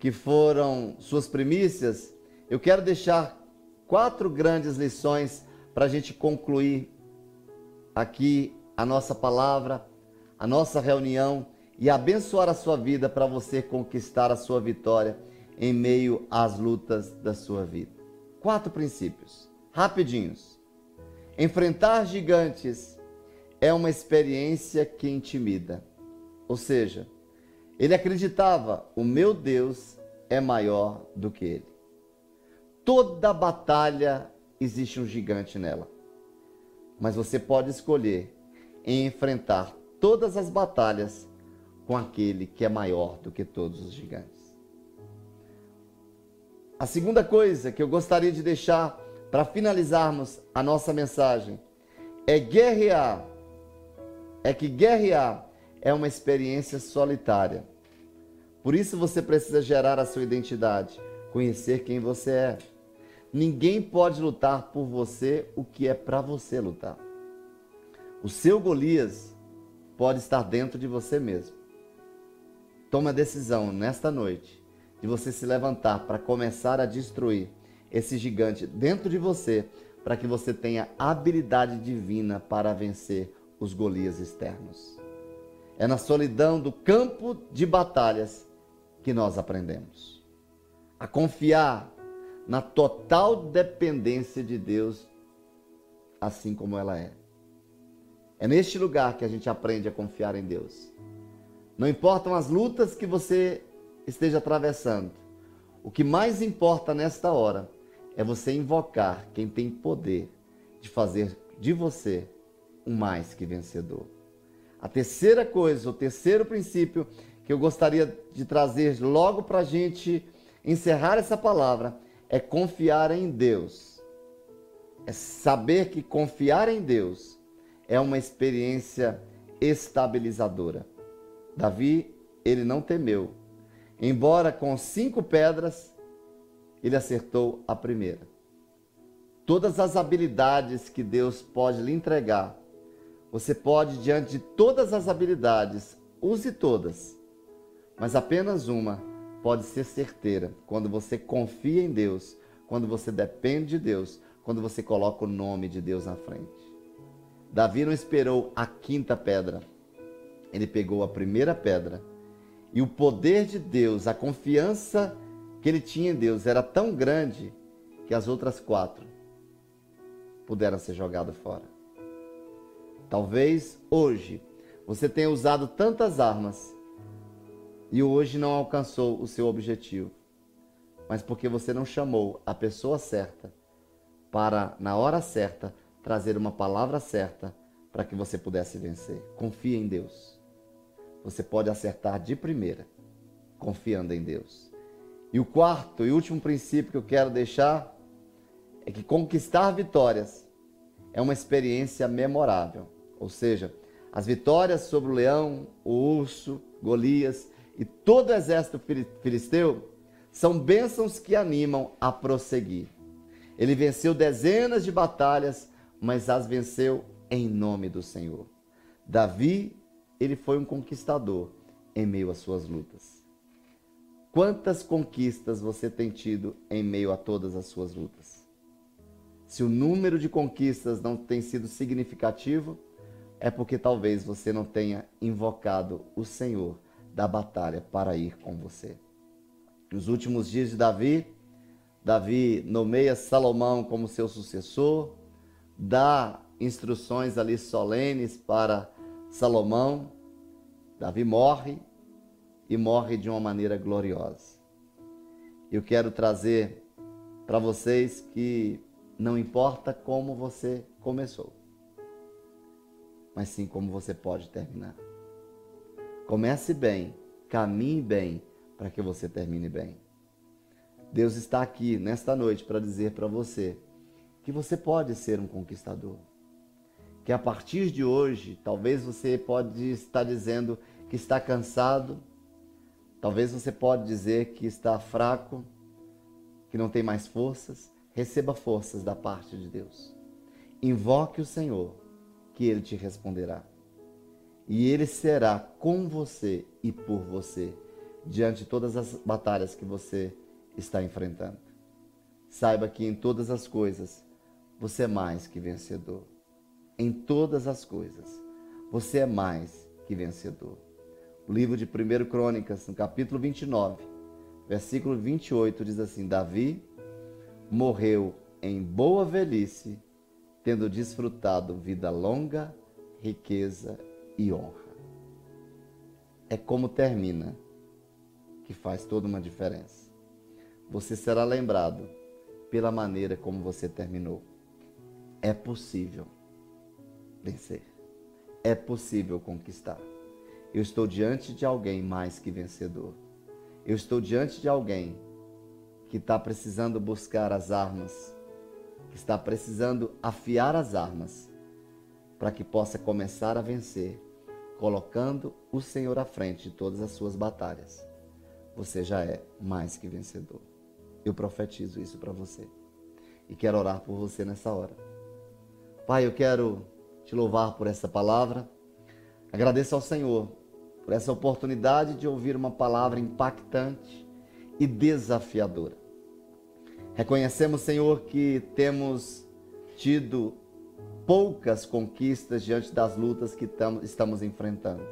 que foram suas primícias. Eu quero deixar quatro grandes lições para a gente concluir aqui a nossa palavra, a nossa reunião e abençoar a sua vida para você conquistar a sua vitória em meio às lutas da sua vida. Quatro princípios, rapidinhos. Enfrentar gigantes é uma experiência que intimida. Ou seja, ele acreditava: o meu Deus é maior do que ele. Toda batalha existe um gigante nela. Mas você pode escolher em enfrentar todas as batalhas com aquele que é maior do que todos os gigantes. A segunda coisa que eu gostaria de deixar para finalizarmos a nossa mensagem é guerrear. É que guerrear é uma experiência solitária. Por isso você precisa gerar a sua identidade, conhecer quem você é. Ninguém pode lutar por você o que é para você lutar. O seu Golias pode estar dentro de você mesmo. Tome a decisão nesta noite de você se levantar para começar a destruir esse gigante dentro de você, para que você tenha habilidade divina para vencer os Golias externos. É na solidão do campo de batalhas que nós aprendemos a confiar na total dependência de Deus, assim como ela é. É neste lugar que a gente aprende a confiar em Deus. Não importam as lutas que você esteja atravessando, o que mais importa nesta hora é você invocar quem tem poder de fazer de você um mais que vencedor. A terceira coisa, o terceiro princípio que eu gostaria de trazer logo para a gente encerrar essa palavra é confiar em Deus. É saber que confiar em Deus é uma experiência estabilizadora. Davi, ele não temeu. Embora com cinco pedras, ele acertou a primeira. Todas as habilidades que Deus pode lhe entregar, você pode, diante de todas as habilidades, use todas, mas apenas uma pode ser certeira quando você confia em Deus, quando você depende de Deus, quando você coloca o nome de Deus na frente. Davi não esperou a quinta pedra, ele pegou a primeira pedra e o poder de Deus, a confiança que ele tinha em Deus era tão grande que as outras quatro puderam ser jogadas fora. Talvez hoje você tenha usado tantas armas e hoje não alcançou o seu objetivo. mas porque você não chamou a pessoa certa para, na hora certa, trazer uma palavra certa para que você pudesse vencer. Confie em Deus. Você pode acertar de primeira, confiando em Deus. E o quarto e último princípio que eu quero deixar é que conquistar vitórias é uma experiência memorável. Ou seja, as vitórias sobre o leão, o urso, Golias e todo o exército filisteu são bênçãos que animam a prosseguir. Ele venceu dezenas de batalhas, mas as venceu em nome do Senhor. Davi, ele foi um conquistador em meio às suas lutas. Quantas conquistas você tem tido em meio a todas as suas lutas? Se o número de conquistas não tem sido significativo, é porque talvez você não tenha invocado o Senhor da batalha para ir com você. Nos últimos dias de Davi, Davi nomeia Salomão como seu sucessor, dá instruções ali solenes para Salomão. Davi morre e morre de uma maneira gloriosa. Eu quero trazer para vocês que não importa como você começou, mas sim como você pode terminar. Comece bem, caminhe bem, para que você termine bem. Deus está aqui nesta noite para dizer para você que você pode ser um conquistador. Que a partir de hoje, talvez você pode estar dizendo que está cansado, talvez você pode dizer que está fraco, que não tem mais forças, receba forças da parte de Deus. Invoque o Senhor, que ele te responderá. E ele será com você e por você diante de todas as batalhas que você está enfrentando. Saiba que em todas as coisas você é mais que vencedor. Em todas as coisas você é mais que vencedor. O livro de 1 Crônicas, no capítulo 29, versículo 28, diz assim: Davi morreu em boa velhice, tendo desfrutado vida longa, riqueza e honra. É como termina que faz toda uma diferença. Você será lembrado pela maneira como você terminou. É possível vencer. É possível conquistar. Eu estou diante de alguém mais que vencedor. Eu estou diante de alguém que está precisando buscar as armas, que está precisando afiar as armas para que possa começar a vencer, colocando o Senhor à frente de todas as suas batalhas. Você já é mais que vencedor. Eu profetizo isso para você. E quero orar por você nessa hora. Pai, eu quero te louvar por essa palavra. Agradeço ao Senhor por essa oportunidade de ouvir uma palavra impactante e desafiadora. Reconhecemos, Senhor, que temos tido poucas conquistas diante das lutas que estamos enfrentando.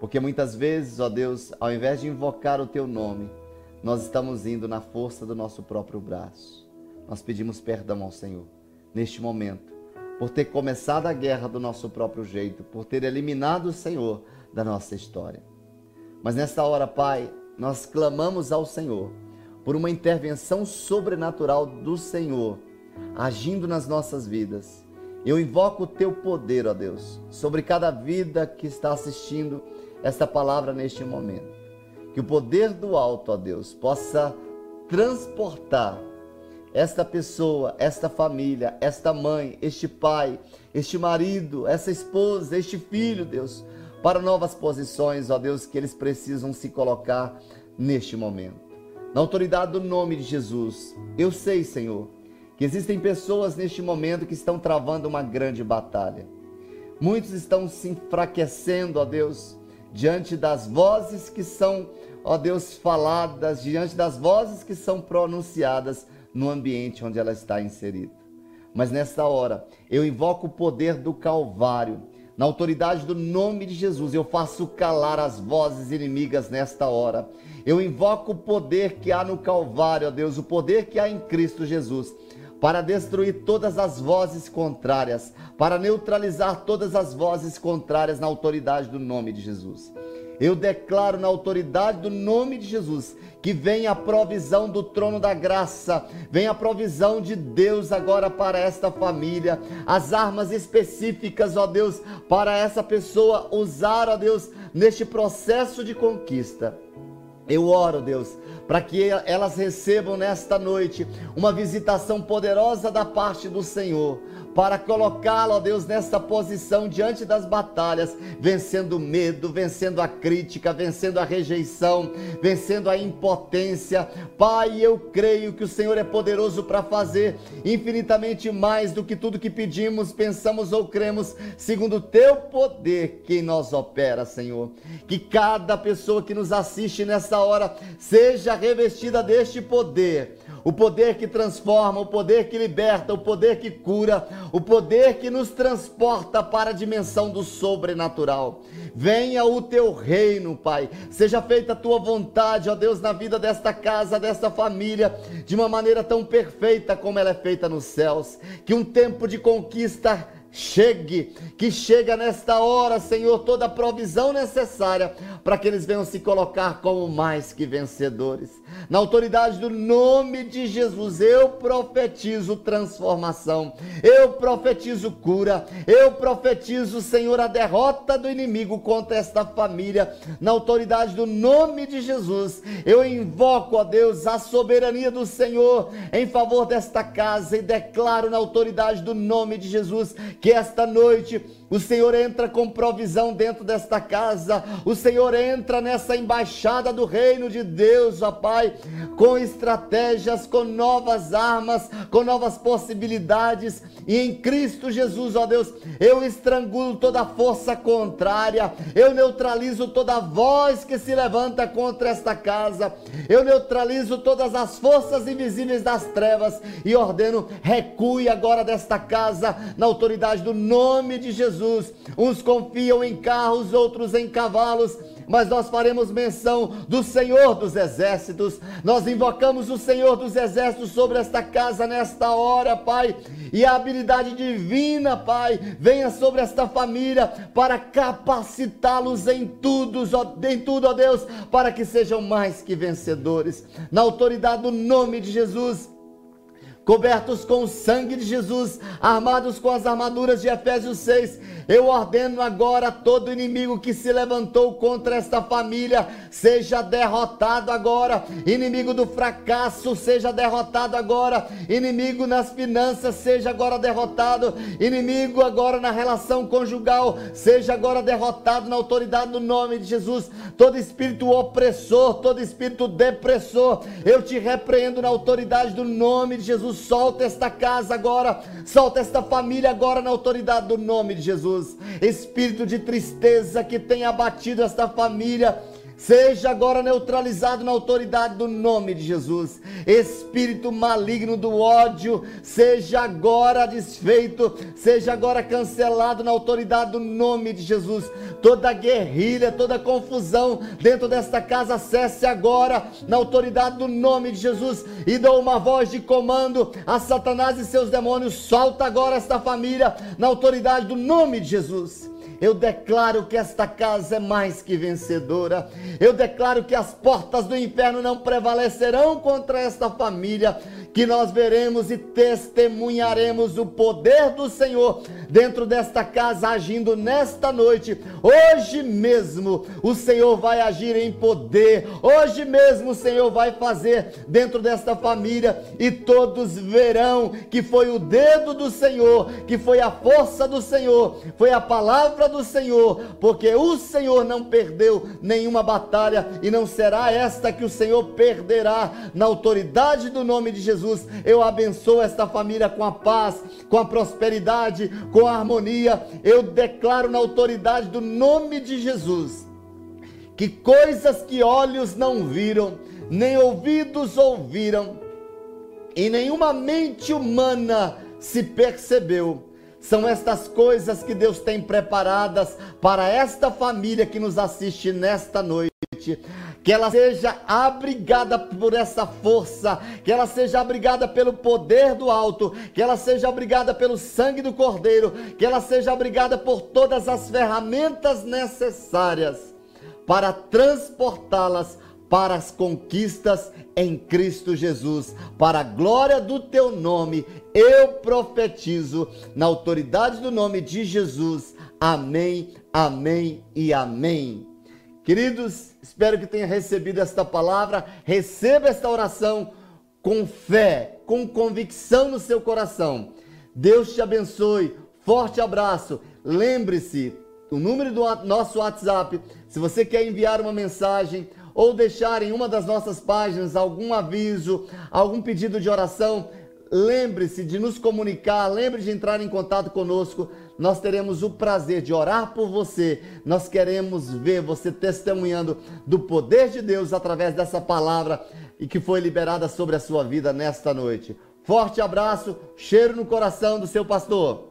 Porque muitas vezes, ó Deus, ao invés de invocar o teu nome, nós estamos indo na força do nosso próprio braço. Nós pedimos perdão ao Senhor neste momento, por ter começado a guerra do nosso próprio jeito, por ter eliminado o Senhor da nossa história. Mas nesta hora, Pai, nós clamamos ao Senhor por uma intervenção sobrenatural do Senhor agindo nas nossas vidas eu invoco o teu poder, ó Deus, sobre cada vida que está assistindo esta palavra neste momento. Que o poder do alto, ó Deus, possa transportar esta pessoa, esta família, esta mãe, este pai, este marido, essa esposa, este filho, Deus, para novas posições, ó Deus, que eles precisam se colocar neste momento. Na autoridade do nome de Jesus, eu sei, Senhor, que existem pessoas neste momento que estão travando uma grande batalha. Muitos estão se enfraquecendo, ó Deus, diante das vozes que são, ó Deus, faladas, diante das vozes que são pronunciadas no ambiente onde ela está inserida. Mas nesta hora, eu invoco o poder do Calvário. Na autoridade do nome de Jesus, eu faço calar as vozes inimigas nesta hora. Eu invoco o poder que há no Calvário, ó Deus, o poder que há em Cristo Jesus para destruir todas as vozes contrárias, para neutralizar todas as vozes contrárias na autoridade do nome de Jesus. Eu declaro na autoridade do nome de Jesus que venha a provisão do trono da graça, venha a provisão de Deus agora para esta família, as armas específicas, ó Deus, para essa pessoa usar, ó Deus, neste processo de conquista. Eu oro, Deus, para que elas recebam nesta noite uma visitação poderosa da parte do Senhor para colocá-lo, ó Deus, nessa posição diante das batalhas, vencendo o medo, vencendo a crítica, vencendo a rejeição, vencendo a impotência. Pai, eu creio que o Senhor é poderoso para fazer infinitamente mais do que tudo que pedimos, pensamos ou cremos, segundo o teu poder que em nós opera, Senhor. Que cada pessoa que nos assiste nessa hora seja revestida deste poder o poder que transforma, o poder que liberta, o poder que cura, o poder que nos transporta para a dimensão do sobrenatural. Venha o teu reino, Pai. Seja feita a tua vontade, ó Deus, na vida desta casa, desta família, de uma maneira tão perfeita como ela é feita nos céus. Que um tempo de conquista chegue, que chega nesta hora, Senhor, toda a provisão necessária para que eles venham se colocar como mais que vencedores. Na autoridade do nome de Jesus, eu profetizo transformação, eu profetizo cura, eu profetizo, Senhor, a derrota do inimigo contra esta família. Na autoridade do nome de Jesus, eu invoco, a Deus, a soberania do Senhor em favor desta casa e declaro na autoridade do nome de Jesus que esta noite o Senhor entra com provisão dentro desta casa, o Senhor entra nessa embaixada do reino de Deus, ó Pai, com estratégias, com novas armas, com novas possibilidades, e em Cristo Jesus, ó Deus, eu estrangulo toda força contrária, eu neutralizo toda voz que se levanta contra esta casa, eu neutralizo todas as forças invisíveis das trevas e ordeno, recue agora desta casa, na autoridade do nome de Jesus. Uns confiam em carros, outros em cavalos, mas nós faremos menção do Senhor dos Exércitos. Nós invocamos o Senhor dos Exércitos sobre esta casa nesta hora, Pai. E a habilidade divina, Pai, venha sobre esta família para capacitá-los em tudo, em tudo, ó Deus, para que sejam mais que vencedores. Na autoridade do nome de Jesus cobertos com o sangue de Jesus, armados com as armaduras de Efésios 6. Eu ordeno agora todo inimigo que se levantou contra esta família seja derrotado agora. Inimigo do fracasso seja derrotado agora. Inimigo nas finanças seja agora derrotado. Inimigo agora na relação conjugal seja agora derrotado na autoridade do nome de Jesus. Todo espírito opressor, todo espírito depressor, eu te repreendo na autoridade do nome de Jesus solta esta casa agora, solta esta família agora na autoridade do nome de Jesus. Espírito de tristeza que tem abatido esta família, Seja agora neutralizado na autoridade do nome de Jesus. Espírito maligno do ódio, seja agora desfeito, seja agora cancelado na autoridade do nome de Jesus. Toda guerrilha, toda confusão dentro desta casa, cesse agora na autoridade do nome de Jesus e dou uma voz de comando a Satanás e seus demônios. Solta agora esta família na autoridade do nome de Jesus. Eu declaro que esta casa é mais que vencedora. Eu declaro que as portas do inferno não prevalecerão contra esta família que nós veremos e testemunharemos o poder do Senhor dentro desta casa, agindo nesta noite. Hoje mesmo o Senhor vai agir em poder, hoje mesmo o Senhor vai fazer dentro desta família e todos verão que foi o dedo do Senhor, que foi a força do Senhor, foi a palavra do Senhor, porque o Senhor não perdeu nenhuma batalha e não será esta que o Senhor perderá na autoridade do nome de Jesus. Jesus. Eu abençoo esta família com a paz, com a prosperidade, com a harmonia. Eu declaro na autoridade do nome de Jesus que coisas que olhos não viram, nem ouvidos ouviram, e nenhuma mente humana se percebeu. São estas coisas que Deus tem preparadas para esta família que nos assiste nesta noite que ela seja abrigada por essa força, que ela seja abrigada pelo poder do alto, que ela seja abrigada pelo sangue do Cordeiro, que ela seja abrigada por todas as ferramentas necessárias para transportá-las para as conquistas em Cristo Jesus, para a glória do teu nome, eu profetizo na autoridade do nome de Jesus. Amém, amém e amém. Queridos, espero que tenha recebido esta palavra, receba esta oração com fé, com convicção no seu coração. Deus te abençoe. Forte abraço. Lembre-se, o número do nosso WhatsApp, se você quer enviar uma mensagem ou deixar em uma das nossas páginas algum aviso, algum pedido de oração, lembre-se de nos comunicar, lembre de entrar em contato conosco. Nós teremos o prazer de orar por você. Nós queremos ver você testemunhando do poder de Deus através dessa palavra e que foi liberada sobre a sua vida nesta noite. Forte abraço, cheiro no coração do seu pastor.